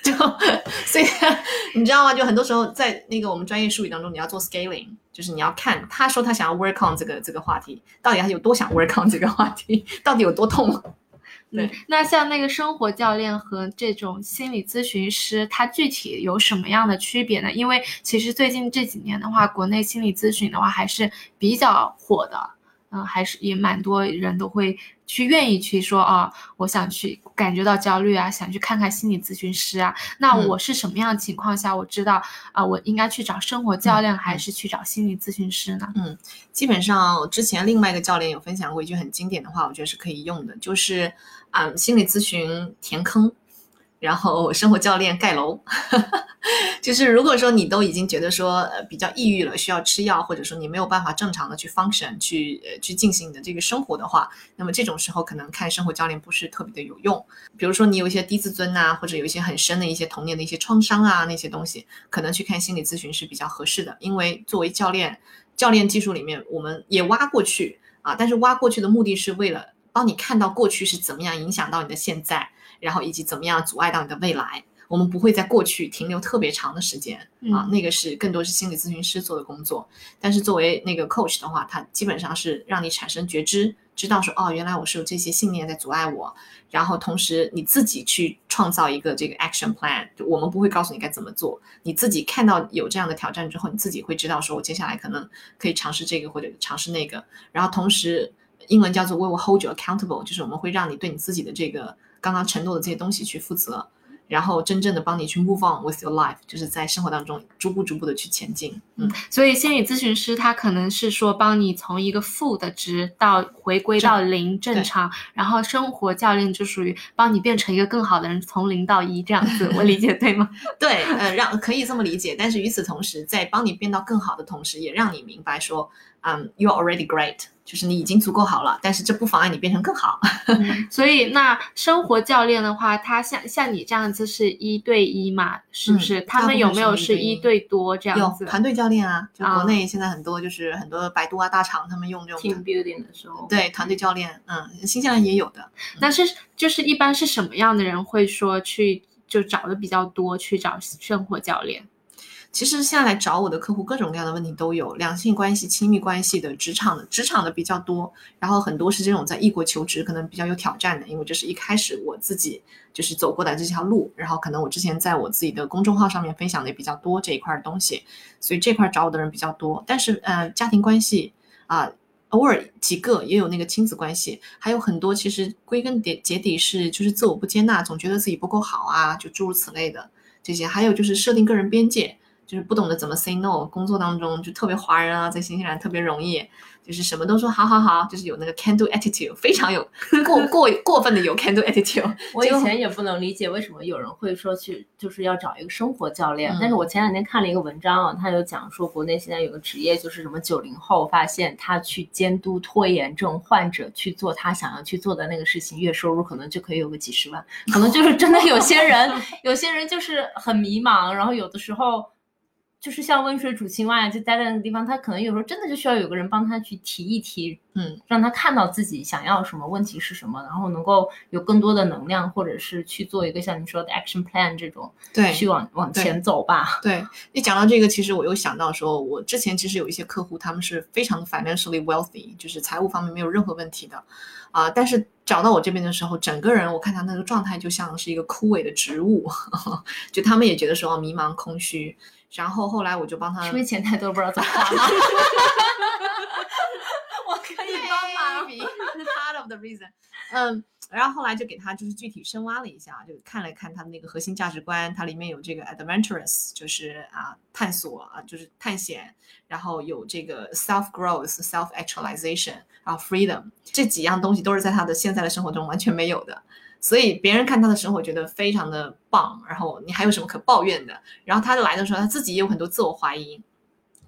就所以你知道吗？就很多时候在那个我们专业术语当中，你要做 scaling，就是你要看他说他想要 work on 这个这个话题，到底他有多想 work on 这个话题，到底有多痛。对，那像那个生活教练和这种心理咨询师，它具体有什么样的区别呢？因为其实最近这几年的话，国内心理咨询的话还是比较火的，嗯、还是也蛮多人都会去愿意去说啊，我想去感觉到焦虑啊，想去看看心理咨询师啊。那嗯我是什么样的情况下，我知道啊、我应该去找生活教练还是去找心理咨询师呢？嗯基本上，之前另外一个教练有分享过一句很经典的话，我觉得是可以用的，就是啊、心理咨询填坑，然后生活教练盖楼。就是如果说你都已经觉得说呃比较抑郁了，需要吃药，或者说你没有办法正常的去 function 去呃去进行你的这个生活的话，那么这种时候可能看生活教练不是特别的有用。比如说你有一些低自尊呐、或者有一些很深的一些童年的一些创伤啊那些东西，可能去看心理咨询是比较合适的，因为作为教练。教练技术里面，我们也挖过去啊，但是挖过去的目的是为了帮你看到过去是怎么样影响到你的现在，然后以及怎么样阻碍到你的未来。我们不会在过去停留特别长的时间啊，嗯那个是更多是心理咨询师做的工作。但是作为那个 coach 的话，他基本上是让你产生觉知，知道说哦，原来我是有这些信念在阻碍我，然后同时你自己去创造一个这个 action plan，我们不会告诉你该怎么做，你自己看到有这样的挑战之后，你自己会知道说我接下来可能可以尝试这个或者尝试那个，然后同时英文叫做 we will hold you accountable，就是我们会让你对你自己的这个刚刚承诺的这些东西去负责。然后真正的帮你去 move on with your life，就是在生活当中逐步逐步的去前进。嗯，所以心理咨询师他可能是说帮你从一个负的值到回归到零正常，然后生活教练就属于帮你变成一个更好的人，从零到一这样子，我理解对吗？对，呃，让可以这么理解。但是与此同时，在帮你变到更好的同时，也让你明白说，嗯，you are already great，就是你已经足够好了。但是这不妨碍你变成更好。所以那生活教练的话，他像像你这样子是一对一嘛，是不是？嗯他们有没有是一对多这样子？有团队教练啊，就啊国内现在很多就是很多百度啊大厂，他们用这种 team building 的时候，对团队教练，嗯，新西兰也有的。那是就是一般是什么样的人会说去就找的比较多，去找生活教练？其实现在来找我的客户，各种各样的问题都有，两性关系、亲密关系的、职场的，职场的比较多，然后很多是这种在异国求职，可能比较有挑战的，因为这是一开始我自己就是走过来这条路，然后可能我之前在我自己的公众号上面分享的也比较多这一块的东西，所以这块找我的人比较多。但是呃，家庭关系啊、偶尔几个也有那个亲子关系，还有很多其实归根结结底是就是自我不接纳，总觉得自己不够好啊，就诸如此类的这些，还有就是设定个人边界，就是不懂得怎么 say no，工作当中就特别华人啊，在新西兰特别容易。就是什么都说好好好，就是有那个 can do attitude，非常有过过过分的有 can do attitude。我以前也不能理解为什么有人会说去就是要找一个生活教练，但是我前两天看了一个文章啊，他有讲说国内现在有个职业就是什么九零后发现他去监督拖延症患者去做他想要去做的那个事情，月收入可能就可以有个几十万，可能就是真的有些人 有些人就是很迷茫，然后有的时候。就是像温水煮青蛙，就待在那个地方，他可能有时候真的就需要有个人帮他去提一提，嗯，让他看到自己想要什么，问题是什么，然后能够有更多的能量，或者是去做一个像你说的 action plan 这种，对，去往往前走吧。对你讲到这个，其实我又想到说，我之前其实有一些客户，他们是非常的 financially wealthy，就是财务方面没有任何问题的，啊，但是找到我这边的时候，整个人我看他那个状态就像是一个枯萎的植物，就他们也觉得说迷茫空虚。然后后来我就帮他，因为钱太多不知道咋花吗？我可以帮忙。Part of the reason，嗯，然后后来就给他就是具体深挖了一下，就看了看他的那个核心价值观，它里面有这个 adventurous，就是啊探索啊就是探险，然后有这个 self growth、self actualization，然后 freedom 这几样东西都是在他的现在的生活中完全没有的。所以别人看他的生活觉得非常的棒，然后你还有什么可抱怨的？然后他来的时候，他自己也有很多自我怀疑，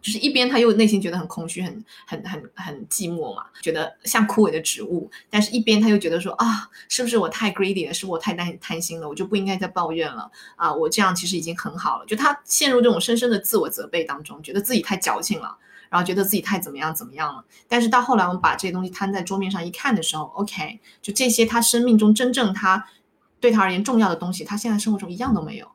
就是一边他又内心觉得很空虚、很很很很寂寞嘛，觉得像枯萎的植物；但是一边他又觉得说啊，是不是我太 greedy 了？是我太贪贪心了？我就不应该再抱怨了啊！我这样其实已经很好了。就他陷入这种深深的自我责备当中，觉得自己太矫情了。然后觉得自己太怎么样怎么样了，但是到后来我们把这些东西摊在桌面上一看的时候，OK，就这些他生命中真正他对他而言重要的东西，他现在生活中一样都没有。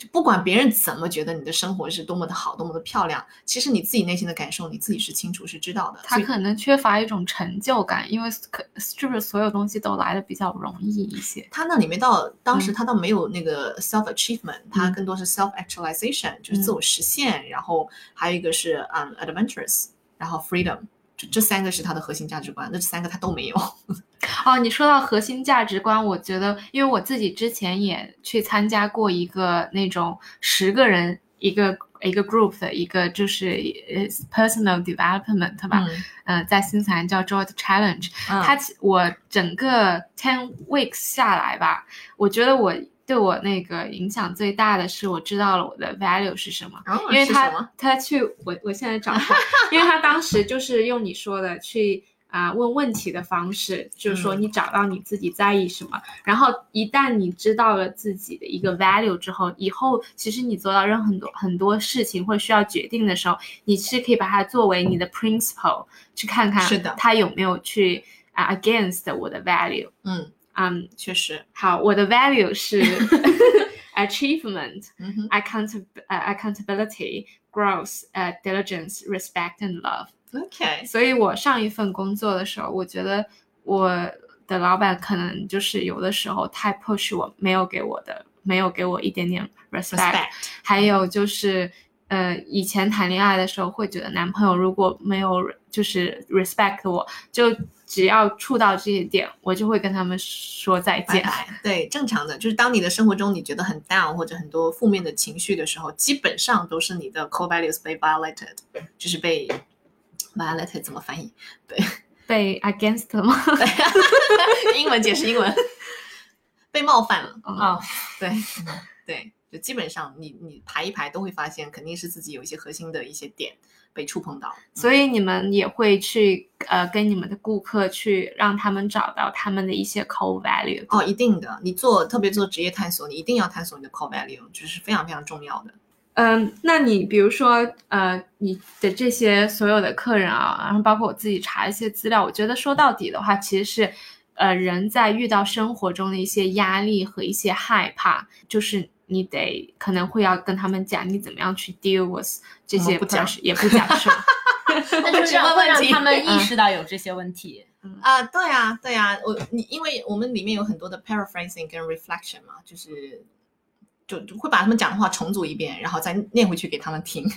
就不管别人怎么觉得你的生活是多么的好，多么的漂亮，其实你自己内心的感受你自己是清楚是知道的。他可能缺乏一种成就感，因为可是不是所有东西都来的比较容易一些。他那里面到当时他倒没有那个 self achievement，他更多是 self actualization，就是自我实现。然后还有一个是嗯 adventurous，然后 freedom，这这三个是他的核心价值观。那这三个他都没有。哦，你说到核心价值观，我觉得，因为我自己之前也去参加过一个那种十个人一个一个 group 的一个就是呃 personal development 吧，嗯，在新西兰叫 Joy Challenge，它我整个 ten weeks 下来吧，我觉得我对我那个影响最大的是我知道了我的 value 是什么，因为他他去我我现在找，因为他当时就是用你说的去。啊，问问题的方式就是说，你找到你自己在意什么，然后一旦你知道了自己的一个 value 之后，以后其实你做到任何很多很多事情或需要决定的时候，你是可以把它作为你的 principle 去看看，是的，它有没有去啊 against 我的 value。嗯嗯，确实。好，我的 value 是 achievement，account，accountability，growth，呃，diligence，respect and love。OK，所以我上一份工作的时候，我觉得我的老板可能就是有的时候太 push 我，没有给我的，没有给我一点点 respect。还有就是，呃，以前谈恋爱的时候会觉得男朋友如果没有就是 respect 我，就只要触到这些点，我就会跟他们说再见。对，正常的就是当你的生活中你觉得很 down 或者很多负面的情绪的时候，基本上都是你的 core values 被 violated，就是被。Violate 怎么翻译？对，被 against 吗？英文解释英文，被冒犯了啊！对对，就基本上你你排一排都会发现，肯定是自己有一些核心的一些点被触碰到。所以你们也会去呃跟你们的顾客去让他们找到他们的一些 core value。哦，一定的，你做特别做职业探索，你一定要探索你的 core value，就是非常非常重要的。嗯，那你比如说，呃，你的这些所有的客人啊，然后包括我自己查一些资料，我觉得说到底的话，其实是，呃，人在遇到生活中的一些压力和一些害怕，就是你得可能会要跟他们讲你怎么样去 deal with 这些，不讲也不讲是吧？但是会让他们 意识到有这些问题。啊，对啊，对啊，我你因为我们里面有很多的 paraphrasing 跟 reflection 嘛，就是。就会把他们讲的话重组一遍，然后再念回去给他们听，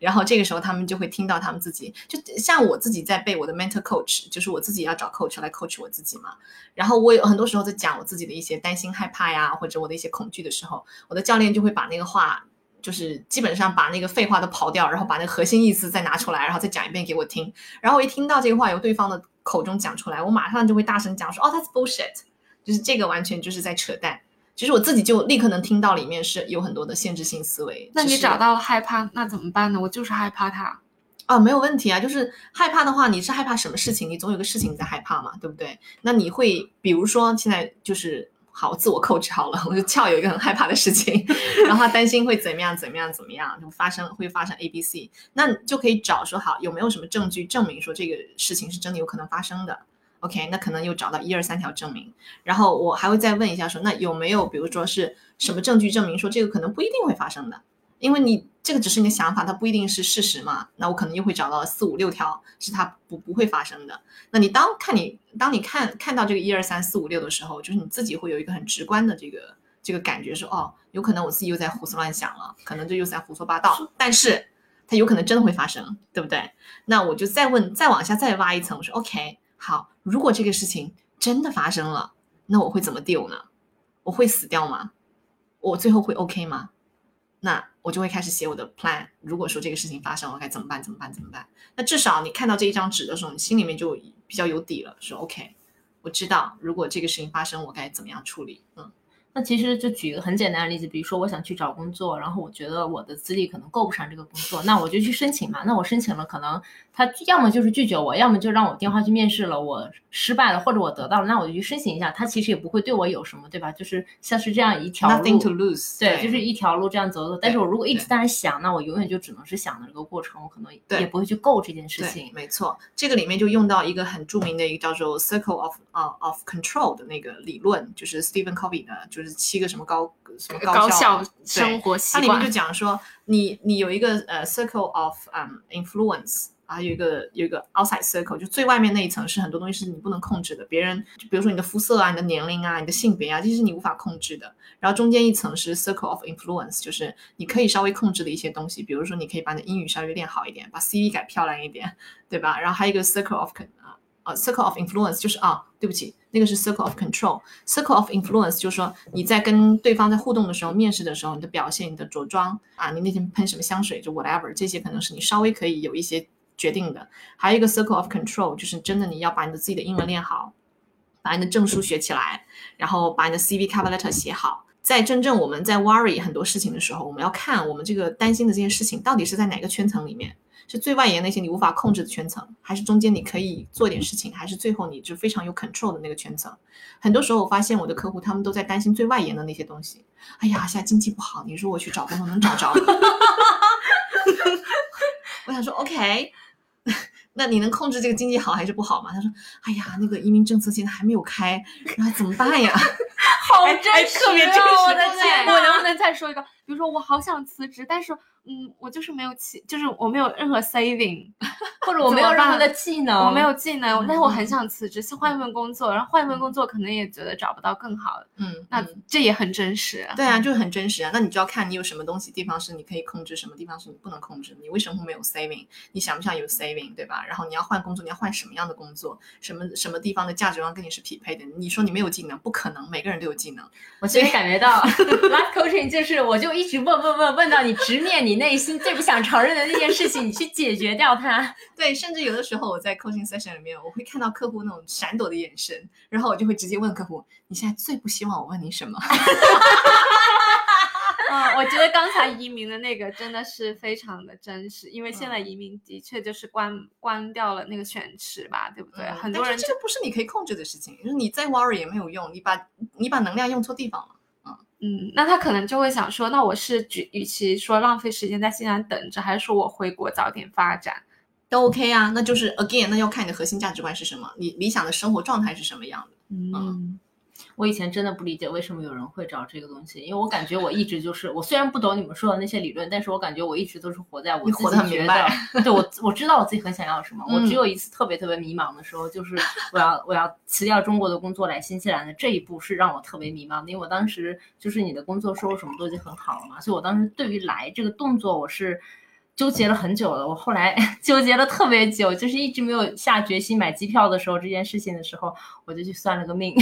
然后这个时候他们就会听到他们自己，就像我自己在背我的 mentor coach，就是我自己要找 coach 来 coach 我自己嘛。然后我有很多时候在讲我自己的一些担心、害怕呀，或者我的一些恐惧的时候，我的教练就会把那个话，就是基本上把那个废话都刨掉，然后把那个核心意思再拿出来，然后再讲一遍给我听。然后我一听到这个话由对方的口中讲出来，我马上就会大声讲说：“哦，that's bullshit，就是这个完全就是在扯淡。”其实我自己就立刻能听到里面是有很多的限制性思维。那你找到了害怕，那怎么办呢？我就是害怕它。啊，没有问题啊，就是害怕的话，你是害怕什么事情？你总有个事情在害怕嘛，对不对？那你会比如说现在就是好自我 coach 好了，我就翘有一个很害怕的事情，然后他担心会怎么样怎么样怎么样，就发生会发生 A B C，那就可以找说好有没有什么证据证明说这个事情是真的有可能发生的。OK，那可能又找到一二三条证明，然后我还会再问一下说，那有没有比如说是什么证据证明说这个可能不一定会发生的？因为你这个只是你的想法，它不一定是事实嘛。那我可能又会找到四五六条是它不不会发生的。那你当看你当你看看到这个一二三四五六的时候，就是你自己会有一个很直观的这个这个感觉，说哦，有可能我自己又在胡思乱想了，可能这又在胡说八道，但是它有可能真的会发生，对不对？那我就再问，再往下再挖一层，我说 OK，好，如果这个事情真的发生了，那我会怎么 deal 呢？我会死掉吗？我最后会 OK 吗？那我就会开始写我的 plan。如果说这个事情发生我，该怎么办？怎么办？怎么办？那至少你看到这一张纸的时候，你心里面就比较有底了，说 OK，我知道如果这个事情发生，我该怎么样处理。嗯，那其实就举一个很简单的例子，比如说我想去找工作，然后我觉得我的资历可能够不上这个工作，那我就去申请嘛。那我申请了，可能他要么就是拒绝我，要么就让我电话去面试了，我失败了，或者我得到了，那我就去申请一下。他其实也不会对我有什么，对吧？就是像是这样一条路 nothing to lose 对，就是一条路这样走走。但是我如果一直在那想，那我永远就只能是想的这个过程，我可能也不会去够这件事，情。没错，这个里面就用到一个很著名的一个叫做 Circle of 啊、of Control 的那个理论，就是 Stephen Covey 的，就是七个什么高什么高效效生活习惯它里面就。讲说，你你有一个呃 circle of um、influence，还有一个有一个 outside circle，就最外面那一层是很多东西是你不能控制的，别人就比如说你的肤色啊、你的年龄啊、你的性别啊，这些是你无法控制的。然后中间一层是 circle of influence，就是你可以稍微控制的一些东西，比如说你可以把你的英语稍微练好一点，把 CV 改漂亮一点，对吧？然后还有一个 circle of 啊呃 circle of influence，就是啊，对不起，那个是 circle of control。circle of influence 就是说你在跟对方在互动的时候，面试的时候，你的表现、你的着装啊，你那天喷什么香水，就 whatever，这些可能是你稍微可以有一些决定的。还有一个 circle of control，就是真的你要把你的自己的英文练好，把你的证书学起来，然后把你的 CV cover letter 写好。在真正我们在 worry 很多事情的时候，我们要看我们这个担心的这件事情到底是在哪个圈层里面。是最外延那些你无法控制的圈层，还是中间你可以做点事情，还是最后你就非常有 control 的那个圈层？很多时候我发现我的客户他们都在担心最外延的那些东西。哎呀，现在经济不好，你说我去找工作能找着？我想说 OK，那你能控制这个经济好还是不好吗？他说，哎呀，那个移民政策现在还没有开，然后怎么办呀？好哎真实特别真实哦！我的天，我能不能再说一个？比如说，我好想辞职，但是，嗯，我就是没有气，就是我没有任何 saving，或者我没有任何的技能，我没有技能，但是我很嗯想辞职，先换一份工作，然后换一份工作，可能也觉得找不到更好的，嗯，那嗯这也很真实。对啊，就是很真实啊。那你就要看你有什么东西地方是你可以控制，什么地方是你不能控制的。你为什么会没有 saving？你想不想有 saving，对吧？然后你要换工作，你要换什么样的工作？什么什么地方的价值观跟你是匹配的？你说你没有技能，不可能，每个人都有技能。我其实感觉到 life coaching 就是，我就一直问问问问到你直面你内心最不想承认的那件事情，你去解决掉它。对，甚至有的时候我在 coaching session 里面，我会看到客户那种闪躲的眼神，然后我就会直接问客户：你现在最不希望我问你什么？嗯，我觉得刚才移民的那个真的是非常的真实，因为现在移民的确就是关关掉了那个选池吧，对不对？嗯很多人这个不是你可以控制的事情，就是你再 worry 也没有用，你把你把能量用错地方了。嗯，那他可能就会想说，那我是举，与其说浪费时间在西兰等着，还是说我回国早点发展？都 OK 啊，那就是 again，那要看你的核心价值观是什么，你理想的生活状态是什么样的。嗯，我以前真的不理解为什么有人会找这个东西，因为我感觉我一直就是，我虽然不懂你们说的那些理论，但是我感觉我一直都是活在我自己觉明白得，对我我知道我自己很想要什么。我嗯只有一次特别特别迷茫的时候，就是我要我要辞掉中国的工作来新西兰的这一步是让我特别迷茫的，因为我当时就是你的工作收入什么都已经很好了嘛，所以我当时对于来这个动作我是。纠结了很久了，我后来 纠结了特别久，就是一直没有下决心买机票的时候，这件事情的时候，我就去算了个命。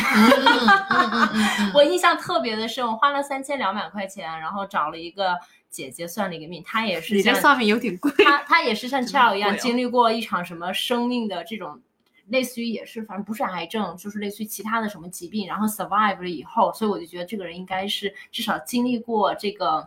我印象特别的深，我花了三千两百块钱，然后找了一个姐姐算了一个命，她也是像你这算命有点贵。她她也是像 c h a o 一样经历过一场什么生命的这种。类似于也是，反正不是癌症，就是类似于其他的什么疾病，然后 survive 了以后，所以我就觉得这个人应该是至少经历过这个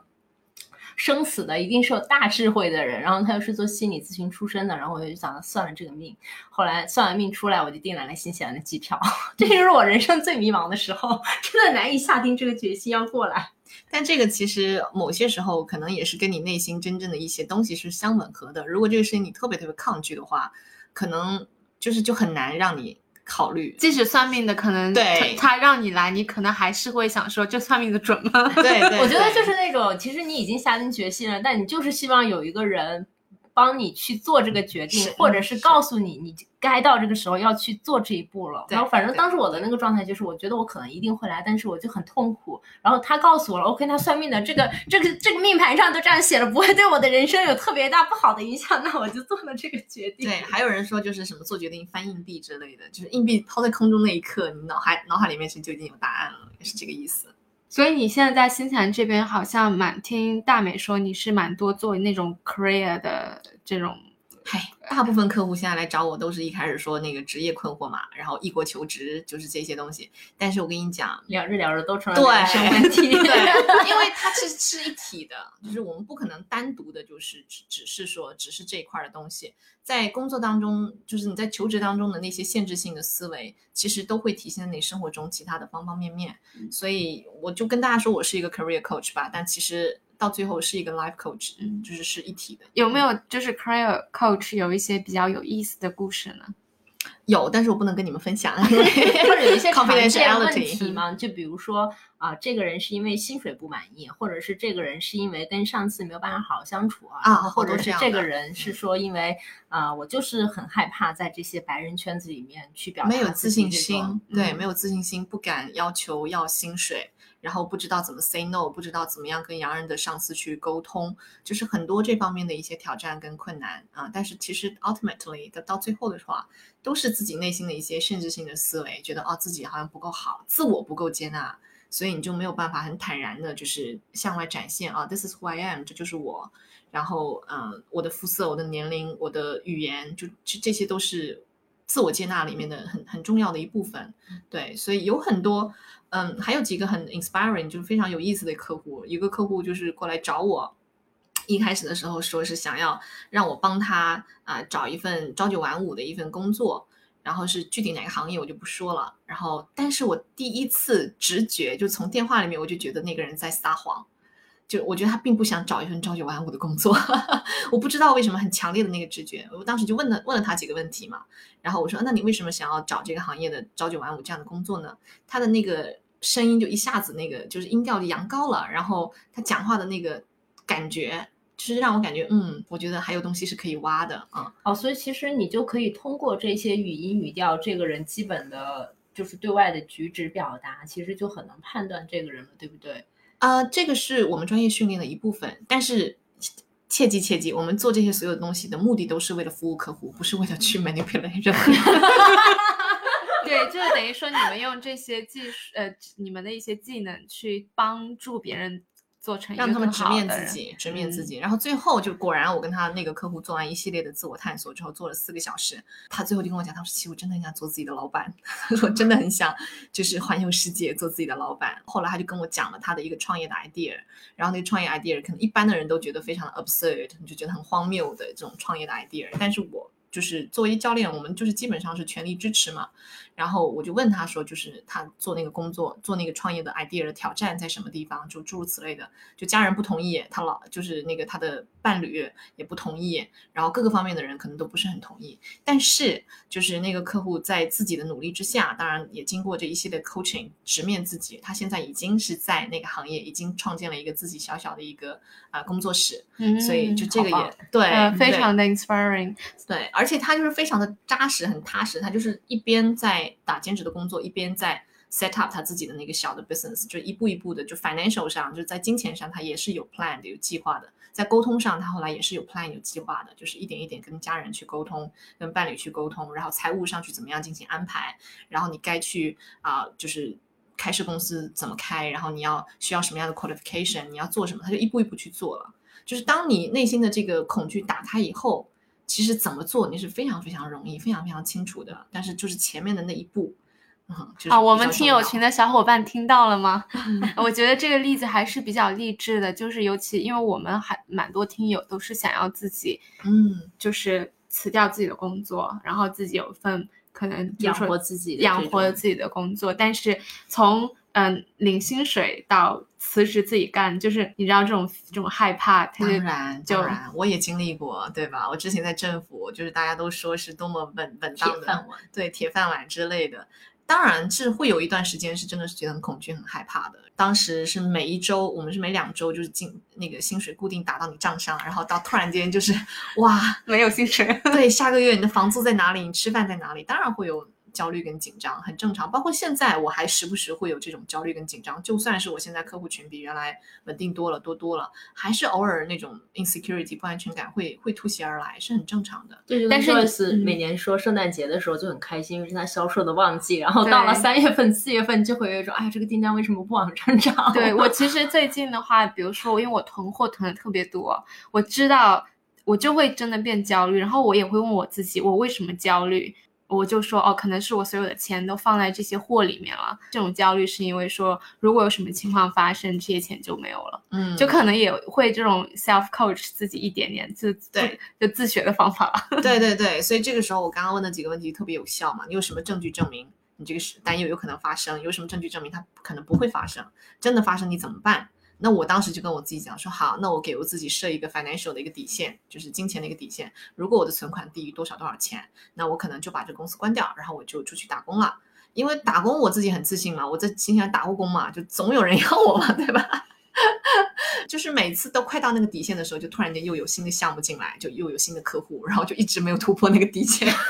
生死的，一定是有大智慧的人。然后他又是做心理咨询出身的，然后我就想算了这个命。后来算完命出来，我就订来了新西兰的机票。这就是我人生最迷茫的时候，真的难以下定这个决心要过来。但这个其实某些时候可能也是跟你内心真正的一些东西是相吻合的。如果这个事情你特别特别抗拒的话，可能就是就很难让你考虑。即使算命的可能对他他让你来，你可能还是会想说，这算命的准吗？对对，我觉得就是那种，其实你已经下定决心了，但你就是希望有一个人帮你去做这个决定，或者是是告诉你，你该到这个时候要去做这一步了。然后反正当时我的那个状态就是，我觉得我可能一定会来，但是我就很痛苦。然后他告诉我了，OK，他算命的这个这个这个命盘上都这样写了，不会对我的人生有特别大不好的影响，那我就做了这个决定。对，还有人说就是什么做决定翻硬币之类的，就是硬币抛在空中那一刻，你脑海脑海里面其实就已经有答案了，也是这个意思。所以你现在在新西兰这边，好像蛮听大美说你是蛮多做那种 career 的这种，嗨，大部分客户现在来找我都是一开始说那个职业困惑嘛，然后异国求职就是这些东西。但是我跟你讲，聊着聊着都成了对人生问题。对，因为它是是一体的，就是我们不可能单独的，就是只只是说只是这一块儿的东西，在工作当中，就是你在求职当中的那些限制性的思维，其实都会体现在你生活中其他的方方面面。所以我就跟大家说，我是一个 career coach 吧，但其实到最后是一个 life coach，嗯。就是是一体的。有没有就是 career coach 有一些比较有意思的故事呢？有，但是我不能跟你们分享，或者有一些常见问题 confidentiality 嘛，就比如说啊、这个人是因为薪水不满意，或者是这个人是因为跟上司没有办法好好相处啊，啊或者是这个人是说因为啊、我就是很害怕在这些白人圈子里面去表达没有自信心，对，嗯。没有自信心，不敢要求要薪水，然后不知道怎么 say no，不知道怎么样跟洋人的上司去沟通，就是很多这方面的一些挑战跟困难啊。但是其实 ultimately 的到最后的话，都是自己内心的一些限制性的思维，觉得哦自己好像不够好，自我不够接纳，所以你就没有办法很坦然的，就是向外展现啊，this is who I am，这就是我。然后，嗯、我的肤色、我的年龄、我的语言，就这这些都是自我接纳里面的很很重要的一部分。对，所以有很多，嗯，还有几个很 inspiring，就是非常有意思的客户。一个客户就是过来找我，一开始的时候说是想要让我帮他啊、找一份朝九晚五的一份工作。然后是具体哪个行业我就不说了。然后，但是我第一次直觉就从电话里面我就觉得那个人在撒谎，就我觉得他并不想找一份朝九晚五的工作，我不知道为什么很强烈的那个直觉。我当时就问了问了他几个问题嘛，然后我说：“那你为什么想要找这个行业的朝九晚五这样的工作呢？”他的那个声音就一下子那个就是音调就扬高了，然后他讲话的那个感觉。就是让我感觉，嗯，我觉得还有东西是可以挖的啊、哦，所以其实你就可以通过这些语音语调，这个人基本的就是对外的举止表达，其实就很能判断这个人了，对不对？呃，这个是我们专业训练的一部分，但是切记切记，我们做这些所有东西的目的都是为了服务客户，不是为了去 manipulate 任何人。对，就是等于说你们用这些技术，呃，你们的一些技能去帮助别人做成一个让他们直面自己，直面自嗯己。然后最后就果然，我跟他那个客户做完一系列的自我探索之后，做了四个小时，他最后就跟我讲，他说：“其实我真的很想做自己的老板，他 说我真的很想就是环游世界，做自己的老板。”后来他就跟我讲了他的一个创业的 idea，然后那个创业 idea 可能一般的人都觉得非常的 absurd，你就觉得很荒谬的这种创业的 idea，但是我。就是作为教练，我们就是基本上是全力支持嘛。然后我就问他说，就是他做那个工作，做那个创业的 idea 的挑战在什么地方，就诸如此类的。就家人不同意，他老就是那个他的伴侣也不同意，然后各个方面的人可能都不是很同意。但是就是那个客户在自己的努力之下，当然也经过这一系列 coaching，直面自己，他现在已经是在那个行业已经创建了一个自己小小的一个啊工作室。嗯，所以就这个也对呃，非常的 inspiring。对，而且他就是非常的扎实，很踏实。他就是一边在打兼职的工作，一边在 set up 他自己的那个小的 business，就一步一步的，就 financial 上，就是在金钱上，他也是有 plan 的、有计划的。在沟通上，他后来也是有 plan、有计划的，就是一点一点跟家人去沟通，跟伴侣去沟通，然后财务上去怎么样进行安排，然后你该去啊、就是。开设公司怎么开？然后你要需要什么样的 qualification？你要做什么？他就一步一步去做了。就是当你内心的这个恐惧打开以后，其实怎么做你是非常非常容易、非常非常清楚的。但是就是前面的那一步，嗯，就是啊，我们听友群的小伙伴听到了吗？我觉得这个例子还是比较励志的，就是尤其因为我们还蛮多听友都是想要自己嗯，就是辞掉自己的工作，然后自己有一份可能养活自己的养活自己的工作，但是从嗯领薪水到辞职自己干，就是你知道这种这种害怕，当然，就当然，我也经历过，对吧？我之前在政府，就是大家都说是多么稳稳当的，饭碗。对铁饭碗之类的。当然是会有一段时间是真的是觉得很恐惧、很害怕的。当时是每一周，我们是每两周就是进那个薪水固定打到你账上，然后到突然间就是哇，没有薪水。对，下个月你的房租在哪里？你吃饭在哪里？当然会有焦虑跟紧张，很正常。包括现在，我还时不时会有这种焦虑跟紧张。就算是我现在客户群比原来稳定多了、多多了，还是偶尔那种 insecurity 不安全感会会突袭而来，是很正常的。对，但是每年说圣诞节的时候就很开心，因为是他销售的旺季，然后到了三月份、四月份就会有一种，哎，这个订单为什么不往上涨？对我其实最近的话，比如说，因为我囤货囤的特别多，我知道我就会真的变焦虑，然后我也会问我自己，我为什么焦虑？我就说哦，可能是我所有的钱都放在这些货里面了。这种焦虑是因为说，如果有什么情况发生，这些钱就没有了，嗯，就可能也会这种 self coach 自己一点点自对就自学的方法吧。对对对，所以这个时候我刚刚问的几个问题特别有效嘛？你有什么证据证明你这个是担忧有可能发生？有什么证据证明它可能不会发生？真的发生你怎么办？那我当时就跟我自己讲说，好，那我给我自己设一个 financial 的一个底线，就是金钱的一个底线。如果我的存款低于多少多少钱，那我可能就把这公司关掉，然后我就出去打工了。因为打工我自己很自信嘛，我在新西兰打过工嘛，就总有人 要我嘛，对吧？就是每次都快到那个底线的时候，就突然间又有新的项目进来，就又有新的客户，然后就一直没有突破那个底线。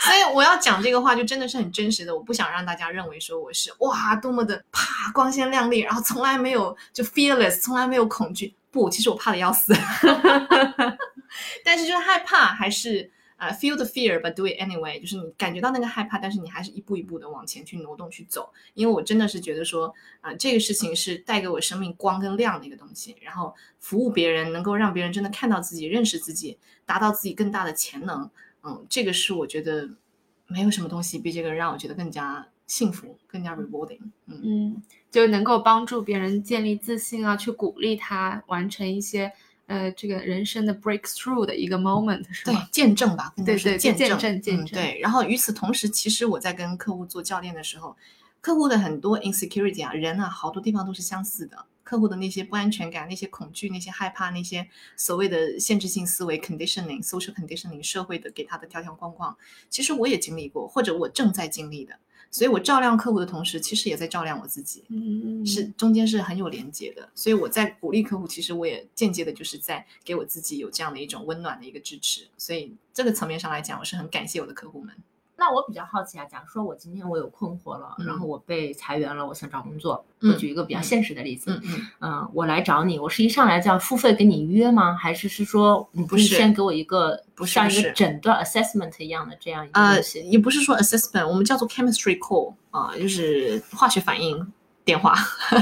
所以我要讲这个话，就真的是很真实的。我不想让大家认为说我是哇多么的啪光鲜亮丽，然后从来没有就 fearless，从来没有恐惧。不，其实我怕的要死，但是就是害怕，还是啊 feel the fear but do it anyway，就是你感觉到那个害怕，但是你还是一步一步的往前去挪动去走。因为我真的是觉得说，啊、这个事情是带给我生命光跟亮的一个东西，然后服务别人，能够让别人真的看到自己、认识自己，达到自己更大的潜能。嗯，这个是我觉得没有什么东西比这个让我觉得更加幸福、更加 rewarding。嗯，嗯，就能够帮助别人建立自信啊，去鼓励他完成一些呃这个人生的 breakthrough 的一个 moment，是对吗？，见证吧，对对对是见见证，证见证嗯对，然后与此同时，其实我在跟客户做教练的时候，客户的很多 insecurity 啊，人啊，好多地方都是相似的。客户的那些不安全感、那些恐惧、那些害怕、那些所谓的限制性思维 conditioning、social conditioning 社会的给他的条条框框，其实我也经历过，或者我正在经历的。所以我照亮客户的同时，其实也在照亮我自己。嗯，是中间是很有连接的，所以我在鼓励客户，其实我也间接的就是在给我自己有这样的一种温暖的一个支持，所以这个层面上来讲，我是很感谢我的客户们。那我比较好奇啊，假如说我今天我有困惑了，嗯然后我被裁员了，我想找工作。嗯我举一个比较现实的例子，嗯嗯，嗯，我来找你，我是一上来就要付费跟你约吗？还是是说你不是先给我一个不是像一个诊断 assessment 一样的这样一个呃东，西？也不是说 assessment，我们叫做 chemistry call 啊、就是化学反应。电话，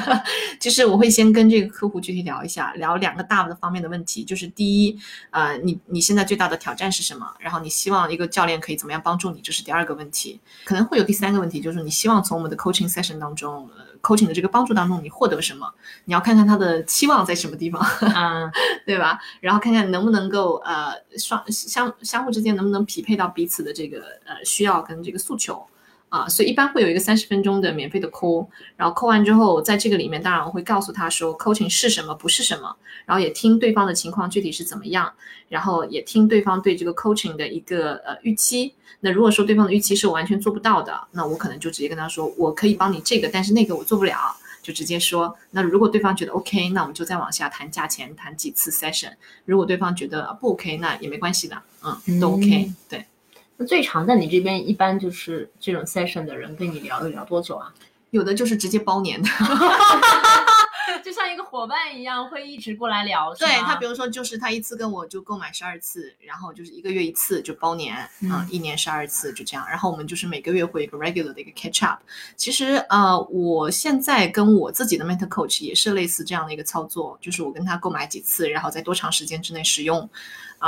就是我会先跟这个客户具体聊一下，聊两个大的方面的问题，就是第一，呃，你你现在最大的挑战是什么？然后你希望一个教练可以怎么样帮助你？这是第二个问题，可能会有第三个问题，就是你希望从我们的 coaching session 当中，coaching 的这个帮助当中你获得什么？你要看看他的期望在什么地方，啊，对吧？然后看看能不能够呃双相相互之间能不能匹配到彼此的这个呃需要跟这个诉求。啊，所以一般会有一个三十分钟的免费的 call，然后 call 完之后，在这个里面，当然我会告诉他说，coaching 是什么，不是什么，然后也听对方的情况具体是怎么样，然后也听对方对这个 coaching 的一个呃预期。那如果说对方的预期是我完全做不到的，那我可能就直接跟他说，我可以帮你这个，但是那个我做不了，就直接说。那如果对方觉得 OK，那我们就再往下谈价钱，谈几次 session。如果对方觉得不 OK，那也没关系的，嗯，都 OK，对。那最长在你这边一般就是这种 session 的人跟你聊一聊多久啊？有的就是直接包年的，就像一个伙伴一样，会一直过来聊。对他，比如说就是他一次跟我就购买十二次，然后就是一个月一次就包年，嗯，一年十二次就这样。然后我们就是每个月会一个 regular 的一个 catch up。其实呃，我现在跟我自己的 mental coach 也是类似这样的一个操作，就是我跟他购买几次，然后在多长时间之内使用，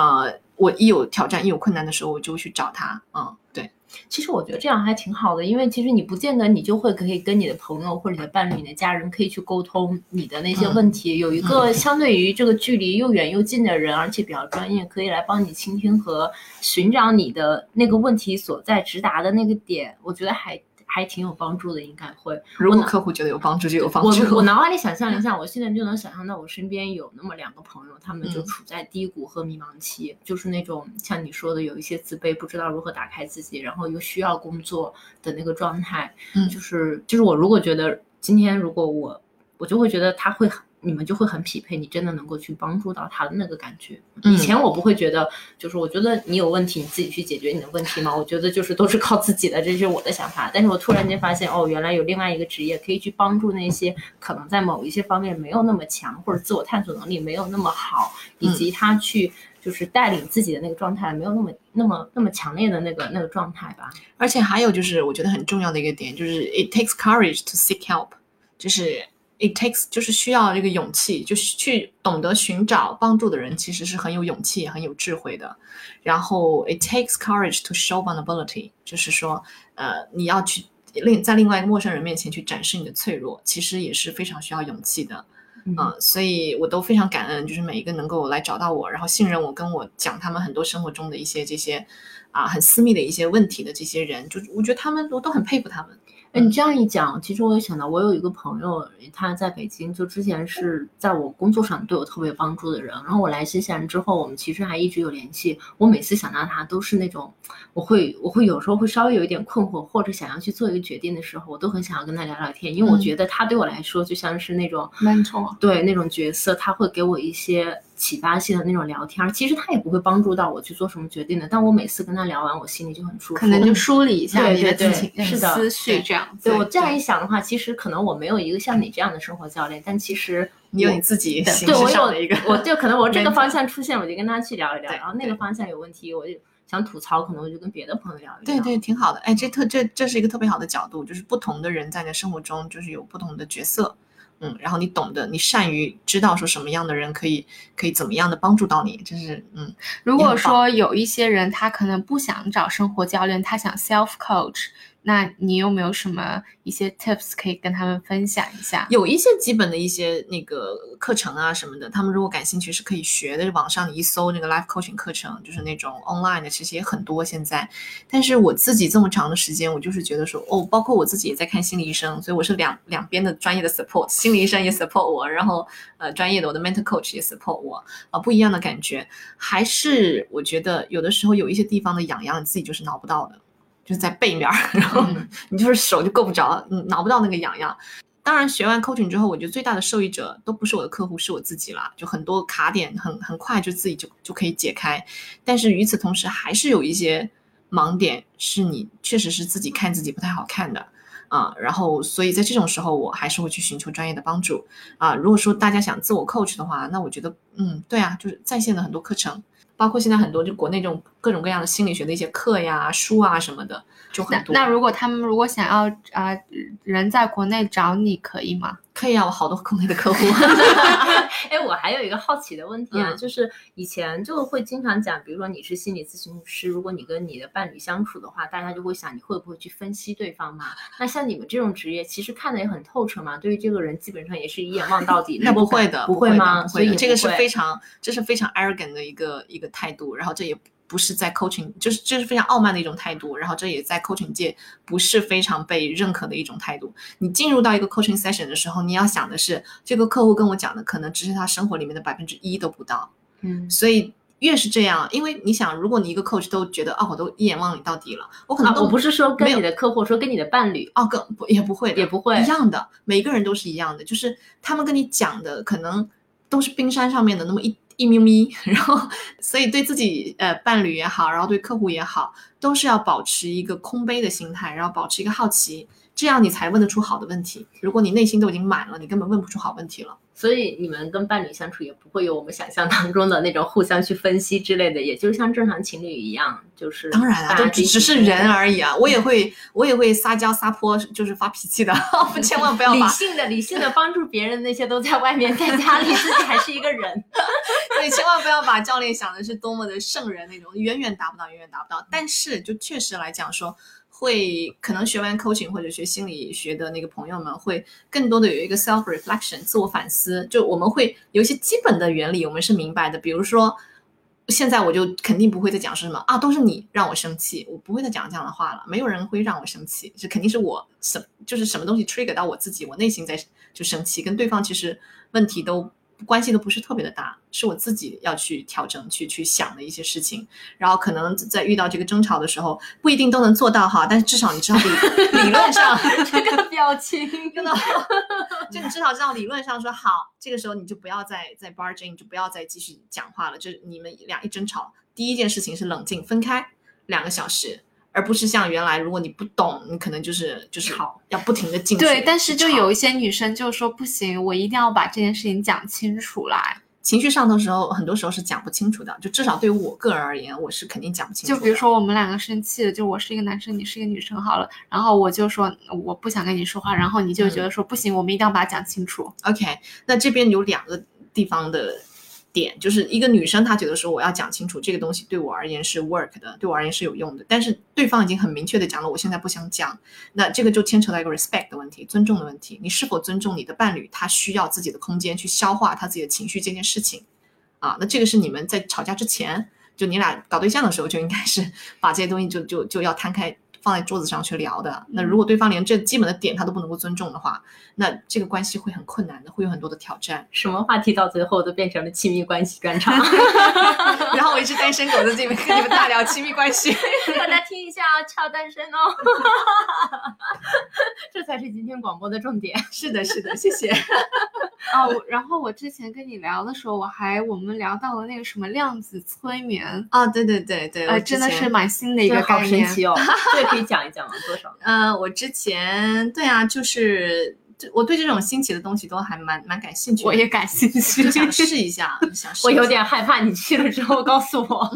啊。我一有挑战、一有困难的时候，我就会去找他。嗯，对。其实我觉得这样还挺好的，因为其实你不见得你就会可以跟你的朋友或者你的伴侣、你的家人可以去沟通你的那些问题。有一个相对于这个距离又远又近的人，而且比较专业，可以来帮你倾听和寻找你的那个问题所在、直达的那个点，我觉得还。还挺有帮助的，应该会。如果客户觉得有帮助，就有帮助。我我 脑海里想象一下，我现在就能想象到我身边有那么两个朋友，他们就处在低谷和迷茫期，就是那种像你说的有一些自卑，不知道如何打开自己，然后又需要工作的那个状态。嗯，就是就是我如果觉得今天如果我我就会觉得他会很。你们就会很匹配，你真的能够去帮助到他的那个感觉。以前我不会觉得，就是我觉得你有问题，你自己去解决你的问题嘛。我觉得就是都是靠自己的，这是我的想法。但是我突然间发现，哦，原来有另外一个职业可以去帮助那些可能在某一些方面没有那么强，或者自我探索能力没有那么好，以及他去就是带领自己的那个状态没有那么那么那么强烈的那个那个状态吧。而且还有就是我觉得很重要的一个点就是 it takes courage to seek help，就是。It takes 就是需要这个勇气，就是去懂得寻找帮助的人，其实是很有勇气、很有智慧的。然后，it takes courage to show vulnerability，就是说，呃，你要去另在另外一个陌生人面前去展示你的脆弱，其实也是非常需要勇气的。嗯，所以我都非常感恩，就是每一个能够来找到我，然后信任我，跟我讲他们很多生活中的一些这些啊很私密的一些问题的这些人，就我觉得他们我都很佩服他们。你这样一讲，其实我也想到，我有一个朋友，他在北京，就之前是在我工作上对我特别帮助的人。然后我来新西兰之后，我们其实还一直有联系。我每次想到他，都是那种，我会，我会有时候会稍微有一点困惑，或者想要去做一个决定的时候，我都很想要跟他聊聊天，因为我觉得他对我来说就像是那种 mentor，对那种角色，他会给我一些。启发性的那种聊天，其实他也不会帮助到我去做什么决定的。但我每次跟他聊完，我心里就很舒服。可能就梳理一下你的心情、是的思绪这样。对我这样一想的话，其实可能我没有一个像你这样的生活教练，但其实你有你自己对我有一个，我就可能我这个 方向出现，我就跟他去聊一聊。然后那个方向有问题，我就想吐槽，可能我就跟别的朋友聊一聊。对对，挺好的。哎，这特这这是一个特别好的角度，就是不同的人在你的生活中就是有不同的角色。嗯，然后你懂得，你善于知道说什么样的人可以可以怎么样的帮助到你，就是嗯。如果说有一些人他可能不想找生活教练，他想 self coach。那你有没有什么一些 tips 可以跟他们分享一下？有一些基本的一些那个课程啊什么的，他们如果感兴趣是可以学的。网上你一搜那个 life coaching 课程，就是那种 online 的，其实也很多现在。但是我自己这么长的时间，我就是觉得说，哦，包括我自己也在看心理医生，所以我是两两边的专业的 support，心理医生也 support 我，然后呃专业的我的 mental coach 也 support 我，啊不一样的感觉。还是我觉得有的时候有一些地方的痒痒，你自己就是挠不到的。就是在背面，然后你就是手就够不着，嗯，挠不到那个痒痒。当然，学完 coaching 之后，我觉得最大的受益者都不是我的客户，是我自己了。就很多卡点很很快就自己就就可以解开。但是与此同时，还是有一些盲点是你确实是自己看自己不太好看的啊。然后，所以在这种时候，我还是会去寻求专业的帮助啊。如果说大家想自我 coach 的话，那我觉得，嗯，对啊，就是在线的很多课程。包括现在很多就国内这种各种各样的心理学的一些课呀、书啊什么的，就很多。那那如果他们如果想要啊、呃人在国内找你可以吗？可以啊，我好多国内的客户。哎，我还有一个好奇的问题啊，嗯就是以前就会经常讲，比如说你是心理咨询师，如果你跟你的伴侣相处的话，大家就会想你会不会去分析对方嘛？那像你们这种职业，其实看的也很透彻嘛，对于这个人基本上也是一眼望到底。那不会的，不吗？会吗，所以这个是非常，这是非常 arrogant 的一个一个态度，然后这也不是在 coaching，就是这是非常傲慢的一种态度，然后这也在 coaching 界不是非常被认可的一种态度。你进入到一个 coaching session 的时候，你要想的是，这个客户跟我讲的可能只是他生活里面的百分之一都不到，嗯。所以。越是这样，因为你想，如果你一个 coach 都觉得哦，我都一眼望你到底了，我可能我不是说跟你的客户，说跟你的伴侣。哦，更不也不会的，也不会一样的，每个人都是一样的，就是他们跟你讲的可能都是冰山上面的那么一一咪咪，然后所以对自己呃伴侣也好，然后对客户也好，都是要保持一个空杯的心态，然后保持一个好奇，这样你才问得出好的问题。如果你内心都已经满了，你根本问不出好问题了。所以你们跟伴侣相处也不会有我们想象当中的那种互相去分析之类的，也就像正常情侣一样，就是当然了，都只只是人而已啊，我也会我也会撒娇撒泼，就是发脾气的，千万不要把理性的、理性的帮助别人，那些都在外面，在家里自己还是一个人。对，千万不要把教练想的是多么的圣人那种，远远达不到，远远达不到。但是就确实来讲说，会可能学完 coaching 或者学心理学的那个朋友们，会更多的有一个 self reflection 自我反思。就我们会有一些基本的原理，我们是明白的。比如说，现在我就肯定不会再讲是什么啊，都是你让我生气，我不会再讲这样的话了。没有人会让我生气，这肯定是我什就是什么东西 trigger 到我自己，我内心在就生气，跟对方其实问题都。关系都不是特别的大，是我自己要去调整、去去想的一些事情。然后可能在遇到这个争吵的时候，不一定都能做到哈，但是至少你知道理 理论上，这个表情真的，就你至少知道理论上说好，这个时候你就不要再再 barging，你就不要再继续讲话了。就是你们俩一争吵，第一件事情是冷静分开两个小时。而不是像原来，如果你不懂，你可能就是就是好要不停的进 去。对，但是就有一些女生就说不行，我一定要把这件事情讲清楚来。情绪上头的时候，很多时候是讲不清楚的。就至少对于我个人而言，我是肯定讲不清楚。就比如说我们两个生气了，就我是一个男生，你是一个女生，好了，然后我就说我不想跟你说话，然后你就觉得说、不行，我们一定要把它讲清楚。OK，那这边有两个地方的点，就是一个女生她觉得说我要讲清楚这个东西对我而言是 work 的，对我而言是有用的，但是对方已经很明确的讲了，我现在不想讲，那这个就牵扯到一个 respect 的问题，尊重的问题，你是否尊重你的伴侣，他需要自己的空间去消化他自己的情绪这件事情啊？那这个是你们在吵架之前，就你俩搞对象的时候就应该是 把这些东西就就就要摊开。放在桌子上去聊的，那如果对方连这基本的点他都不能够尊重的话，那这个关系会很困难的，会有很多的挑战。什么话题到最后都变成了亲密关系专场 然后我一只单身狗在这边跟你们大聊亲密关系。大家听一下啊，超单身哦，这才是今天广播的重点。是的，是的，谢谢。哦，我然后我之前跟你聊的时候，我还我们聊到了那个什么量子催眠，啊，对对对对，呃，我真的是蛮新的一个概念。神奇哦，这个可以讲一讲吗？多少？呃，我之前对啊，就是这我对这种新奇的东西都还蛮蛮感兴趣的，我也感兴趣，就想试一下，想试我有点害怕，你去了之后告诉我。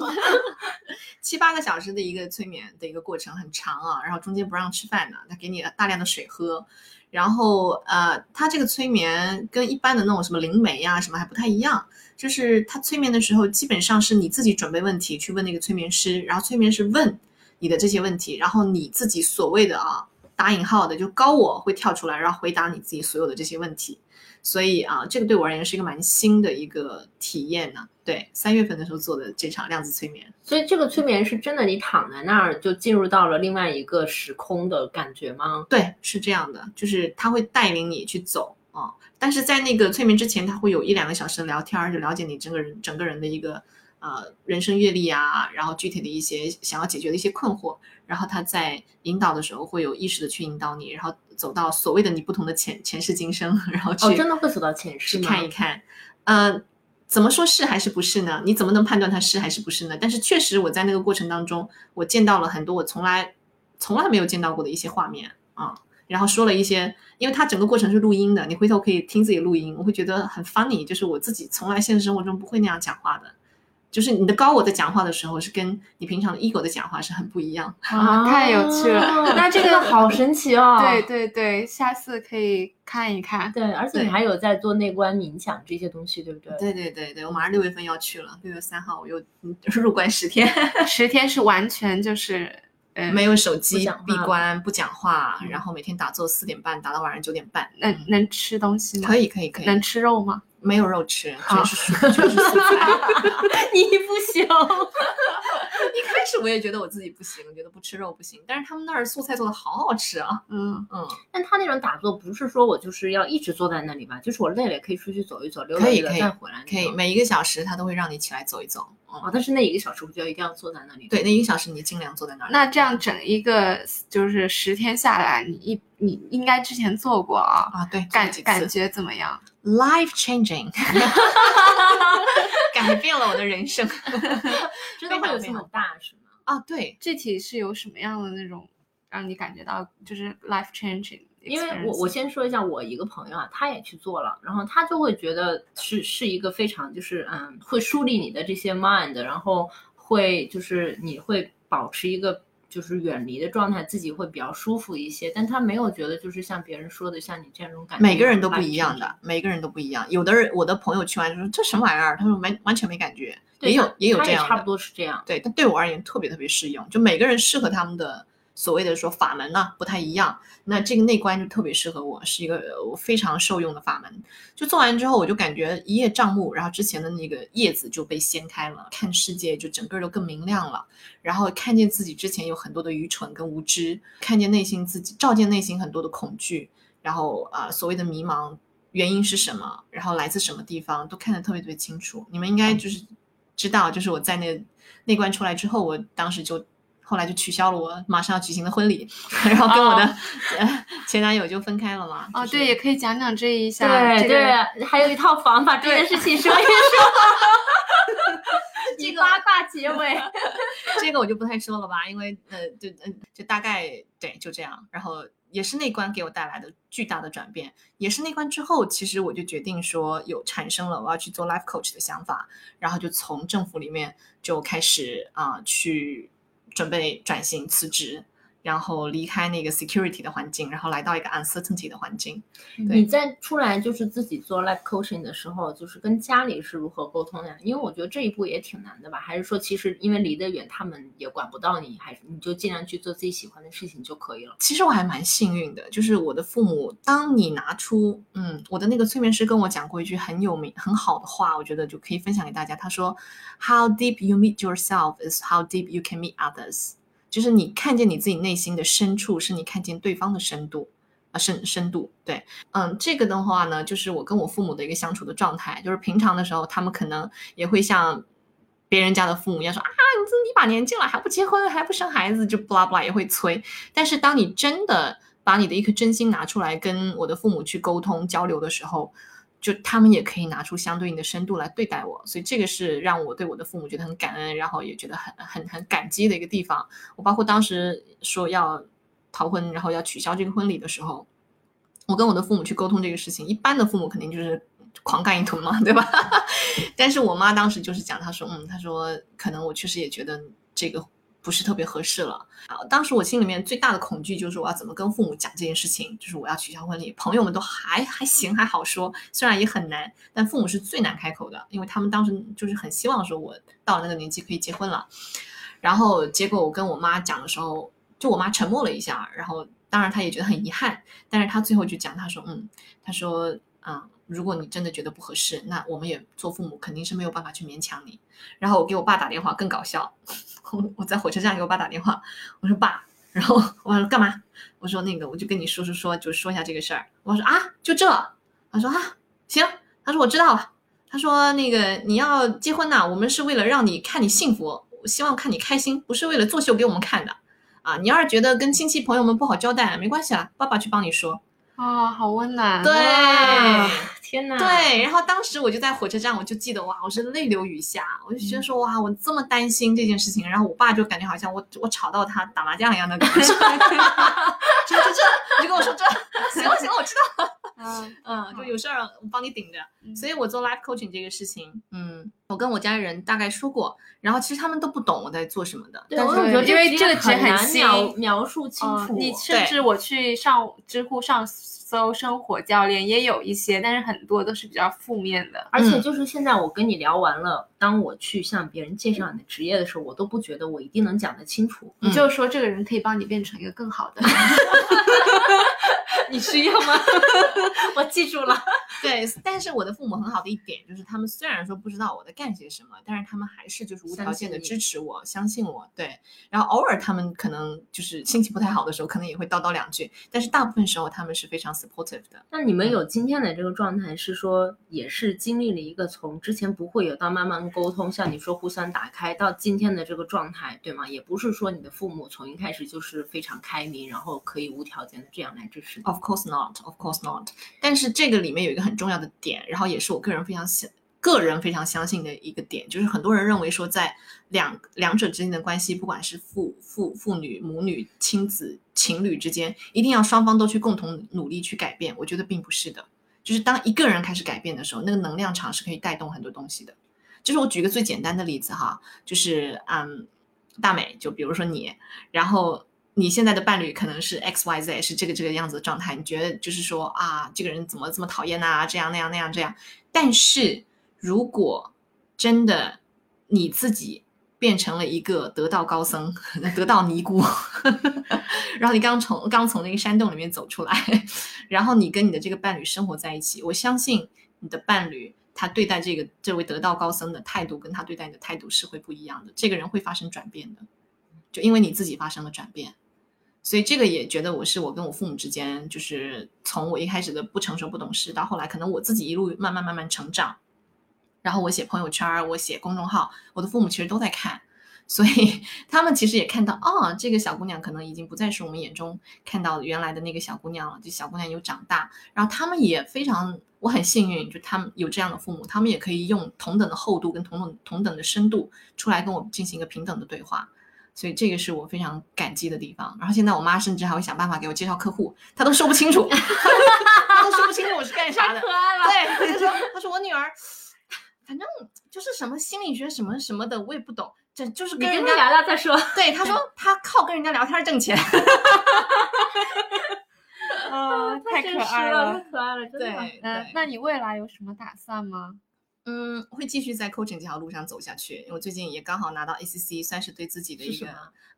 七八个小时的一个催眠的一个过程很长啊，然后中间不让吃饭的，他给你大量的水喝，然后呃，他这个催眠跟一般的那种什么灵媒啊什么还不太一样，就是他催眠的时候基本上是你自己准备问题去问那个催眠师，然后催眠师问你的这些问题，然后你自己所谓的啊打引号的就高我会跳出来，然后回答你自己所有的这些问题。所以啊，这个对我而言是一个蛮新的一个体验呢。对，三月份的时候做的这场量子催眠。所以这个催眠是真的，你躺在那儿就进入到了另外一个时空的感觉吗？对，是这样的，就是他会带领你去走啊、但是在那个催眠之前，他会有一两个小时的聊天儿，就了解你整个人整个人的一个呃人生阅历啊，然后具体的一些想要解决的一些困惑，然后他在引导的时候会有意识的去引导你，然后走到所谓的你不同的前前世今生，然后去、哦，真的会走到前世去？看一看，呃。怎么说是还是不是呢？你怎么能判断它是还是不是呢？但是确实，我在那个过程当中，我见到了很多我从来从来没有见到过的一些画面啊。然后说了一些，因为它整个过程是录音的，你回头可以听自己录音，我会觉得很 funny，就是我自己从来现实生活中不会那样讲话的就是你的高我在讲话的时候，是跟你平常的 ego 的讲话是很不一样。啊，太有趣了。那这个好神奇哦！对对对，下次可以看一看。对，而且你还有在做内观冥想这些东西，对不对？对对对对，我马上六月份要去了，六月三号我又嗯入关十天，十天是完全就是呃，没有手机，闭关，不讲话，嗯然后每天打坐四点半打到晚上九点半。能嗯能吃东西吗？可以可以可以，能吃肉吗？没有肉吃，好全是素，全是素菜。你不行。一开始我也觉得我自己不行，我觉得不吃肉不行，但是他们那儿素菜做的好好吃啊。嗯，嗯，但他那种打坐不是说我就是要一直坐在那里吧？就是我累了也可以出去走一走，溜达溜达可以可以再回来可以，每一个小时他都会让你起来走一走。嗯，哦，但是那一个小时我就要一定要坐在那里。对，那一个小时你尽量坐在那儿。那这样整一个就是十天下来，你一你应该之前做过啊，啊，对，感做几次感觉怎么样？Life changing，改变了我的人生 真的会有这么大是吗？啊！对，具体是有什么样的那种让你感觉到就是 life changing？因为我我先说一下，我一个朋友啊，他也去做了，然后他就会觉得是是一个非常就是嗯，会梳理你的这些 mind，然后会就是你会保持一个就是远离的状态，自己会比较舒服一些。但他没有觉得就是像别人说的像你这种感觉，每个人都不一样的，每个人都不一样。有的人，我的朋友去完就说这什么玩意儿，他说完完全没感觉，也有也有这样差不。多是这样。对，但对我而言特别特别适用，就每个人适合他们的所谓的说法门呢、不太一样。那这个内观就特别适合我，是一个呃我非常受用的法门。就做完之后，我就感觉一叶障目，然后之前的那个叶子就被掀开了，看世界就整个都更明亮了。然后看见自己之前有很多的愚蠢跟无知，看见内心自己，照见内心很多的恐惧，然后啊、呃所谓的迷茫原因是什么，然后来自什么地方，都看得特别特别清楚。你们应该就是知道，就是我在那内观出来之后，我当时就。后来就取消了我马上要举行的婚礼，然后跟我的、呃 前男友就分开了嘛。哦，就是对，也可以讲讲这一下，对这个对，还有一套房，把这件事情说一说。以八卦结尾。这个我就不太说了吧，因为呃，就嗯，就大概对，就这样。然后也是那关给我带来的巨大的转变，也是那关之后，其实我就决定说有产生了我要去做 life coach 的想法，然后就从政府里面就开始啊、去准备转型辞职。然后离开那个 security 的环境，然后来到一个 uncertainty 的环境。对你在出来就是自己做 life coaching 的时候，就是跟家里是如何沟通的？因为我觉得这一步也挺难的吧？还是说其实因为离得远，他们也管不到你，还是你就尽量去做自己喜欢的事情就可以了？其实我还蛮幸运的，就是我的父母，当你拿出，嗯，我的那个催眠师跟我讲过一句很有名、很好的话，我觉得就可以分享给大家。他说：“How deep you meet yourself is how deep you can meet others。”就是你看见你自己内心的深处，是你看见对方的深度。啊，深深度对，嗯，这个的话呢，就是我跟我父母的一个相处的状态，就是平常的时候，他们可能也会像别人家的父母一样说啊，你这一把年纪了还不结婚，还不生孩子，就不拉不拉也会催。但是当你真的把你的一颗真心拿出来跟我的父母去沟通交流的时候，就他们也可以拿出相对应的深度来对待我，所以这个是让我对我的父母觉得很感恩，然后也觉得很很很感激的一个地方。我包括当时说要逃婚，然后要取消这个婚礼的时候，我跟我的父母去沟通这个事情，一般的父母肯定就是狂干一通嘛，对吧？但是我妈当时就是讲，她说，嗯，她说可能我确实也觉得这个不是特别合适了。啊，当时我心里面最大的恐惧就是我要怎么跟父母讲这件事情，就是我要取消婚礼。朋友们都还还行，还好说，虽然也很难，但父母是最难开口的，因为他们当时就是很希望说我到了那个年纪可以结婚了。然后结果我跟我妈讲的时候，就我妈沉默了一下，然后当然她也觉得很遗憾，但是她最后就讲，她说，嗯，她说，嗯。如果你真的觉得不合适，那我们也做父母肯定是没有办法去勉强你。然后我给我爸打电话更搞笑，我我在火车站给我爸打电话，我说爸，然后我爸说干嘛？我说那个我就跟你叔叔说，就说一下这个事儿。我说啊，就这？他说啊，行。他说我知道了。他说那个你要结婚呐、我们是为了让你看你幸福，我希望看你开心，不是为了作秀给我们看的啊。你要是觉得跟亲戚朋友们不好交代，没关系啦，爸爸去帮你说。啊、好温暖。对。哇天哪！对，然后当时我就在火车站，我就记得哇，我是泪流雨下，我就觉得说哇，我这么担心这件事情，然后我爸就感觉好像我我吵到他打麻将一样的感觉，说这这，你就跟我说这，行了行了，我知道了。嗯嗯，就有事儿我帮你顶着。嗯所以我做 life coaching 这个事情，嗯，我跟我家人大概说过，然后其实他们都不懂我在做什么的。对，但是我总觉得因为这个个其实很难描描述清楚。嗯你甚至我去上知乎上搜生活教练也有一些，但是很多都是比较负面的。而且就是现在我跟你聊完了，当我去向别人介绍你的职业的时候，我都不觉得我一定能讲得清楚。你就说这个人可以帮你变成一个更好的人。你需要吗？我记住了。对，但是我的父母很好的一点就是，他们虽然说不知道我在干些什么，但是他们还是就是无条件的支持我，相信我。对，然后偶尔他们可能就是心情不太好的时候，可能也会叨叨两句，但是大部分时候他们是非常 supportive 的。那你们有今天的这个状态，是说也是经历了一个从之前不会有到慢慢沟通，像你说互相打开到今天的这个状态，对吗？也不是说你的父母从一开始就是非常开明，然后可以无条件的这样来支持你。Of course not, of course not。但是这个里面有一个很重要的点，然后也是我个人非常相个人非常相信的一个点，就是很多人认为说，在两两者之间的关系，不管是父父父女、母女、亲子、情侣之间，一定要双方都去共同努力去改变。我觉得并不是的，就是当一个人开始改变的时候，那个能量场是可以带动很多东西的。就是我举个最简单的例子哈，就是嗯，大美，就比如说你，然后你现在的伴侣可能是 X Y Z 是这个这个样子的状态，你觉得就是说啊，这个人怎么这么讨厌呐、这样那样那样这样。但是如果真的你自己变成了一个得道高僧、得道尼姑，然后你刚从刚从那个山洞里面走出来，然后你跟你的这个伴侣生活在一起，我相信你的伴侣。他对待这个这位得道高僧的态度，跟他对待你的态度是会不一样的。这个人会发生转变的，就因为你自己发生了转变。所以这个也觉得我是我跟我父母之间，就是从我一开始的不成熟不懂事，到后来可能我自己一路慢慢慢慢成长，然后我写朋友圈，我写公众号，我的父母其实都在看，所以 他们其实也看到，哦，这个小姑娘可能已经不再是我们眼中看到原来的那个小姑娘了，这小姑娘有长大，然后他们也非常，我很幸运，就他们有这样的父母，他们也可以用同等的厚度跟同等同等的深度出来跟我进行一个平等的对话。所以这个是我非常感激的地方。然后现在我妈甚至还会想办法给我介绍客户，她都说不清楚，她都说不清楚我是干啥的。可爱了。对，她就说，她说我女儿，反正就是什么心理学什么什么的，我也不懂，这就是跟人家聊聊再说。对，她说 她靠跟人家聊天挣钱。啊，太可真实爱了，太可爱了，真的。那你未来有什么打算吗？嗯，会继续在 coaching 这条路上走下去。因为我最近也刚好拿到 ACC，算是对自己的一个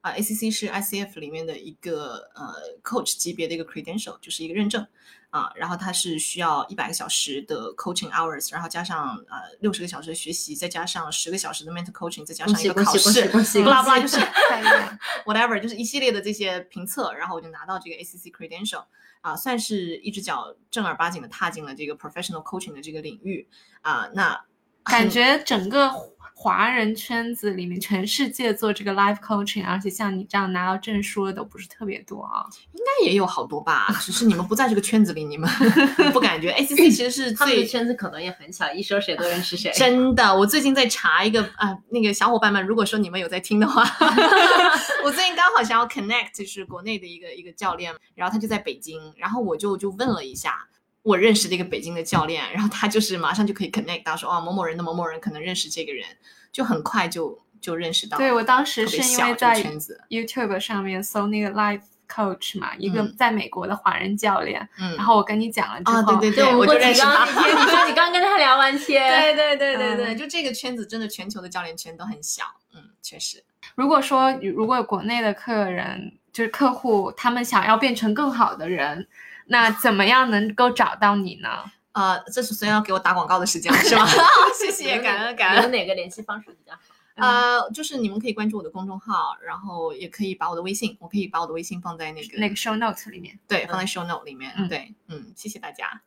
啊、ACC 是 ICF 里面的一个呃 coach 级别的一个 credential，就是一个认证。啊、然后它是需要一百个小时的 coaching hours，然后加上呃六十个小时的学习，再加上十个小时的 mental coaching，再加上一个考试，不啦不啦，就是 whatever，就是一系列的这些评测，然后我就拿到这个 ACC credential，啊、算是一只脚正儿八经的踏进了这个 professional coaching 的这个领域啊、那感觉整个华人圈子里面，全世界做这个 life coaching，而且像你这样拿到证书的都不是特别多啊。应该也有好多吧，只是你们不在这个圈子里，你们 不感觉 ACC 其实是他们的最圈子可能也很小，一说谁都认识谁。真的，我最近在查一个啊、那个小伙伴们，如果说你们有在听的话，我最近刚好想要 connect，就是国内的一个一个教练，然后他就在北京，然后我就就问了一下。我认识的一个北京的教练，然后他就是马上就可以 connect 到说，哦，某某人的某某人可能认识这个人，就很快就就认识到。对我当时是因为在 YouTube 上面搜那个 life coach 嘛，一个嗯在美国的华人教练，嗯，然后我跟你讲了之啊，后，对对对，我就认识他 你说你刚跟他聊完天，对对对对对，嗯就这个圈子真的全球的教练圈都很小，嗯，确实。如果说如果有国内的客人就是客户，他们想要变成更好的人，那怎么样能够找到你呢？呃，这是虽然要给我打广告的时间了，是吗？谢谢，感恩感恩。你们哪个联系方式比较好？呃，就是你们可以关注我的公众号，然后也可以把我的微信，我可以把我的微信放在那个那个 show notes 里面。对，放在 show note 里面。嗯对，嗯，谢谢大家。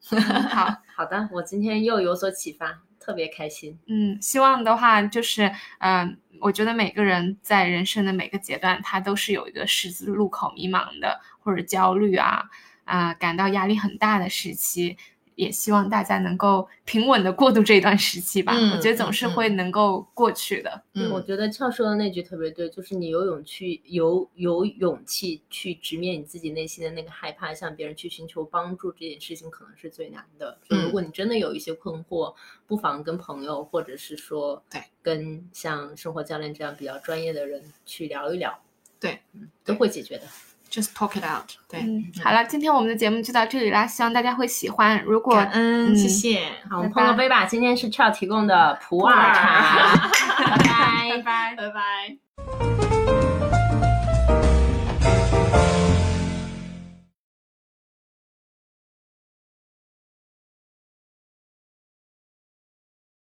好，好的，我今天又有所启发，特别开心。嗯，希望的话就是，嗯、我觉得每个人在人生的每个阶段，他都是有一个十字路口迷茫的，或者焦虑啊，啊、感到压力很大的时期。也希望大家能够平稳的过渡这一段时期吧。嗯我觉得总是会能够过去的。嗯，我觉得俏说的那句特别对，就是你有勇去有有勇气去直面你自己内心的那个害怕，向别人去寻求帮助，这件事情可能是最难的。就如果你真的有一些困惑，不妨跟朋友，或者是说对，跟像生活教练这样比较专业的人去聊一聊，对，嗯，都会解决的。Just talk it out。对，嗯，好了，今天我们的节目就到这里啦，希望大家会喜欢。如果感恩，嗯谢谢，好，我们碰个杯吧。今天是 Chao 提供的普洱茶，拜拜 拜拜。拜拜。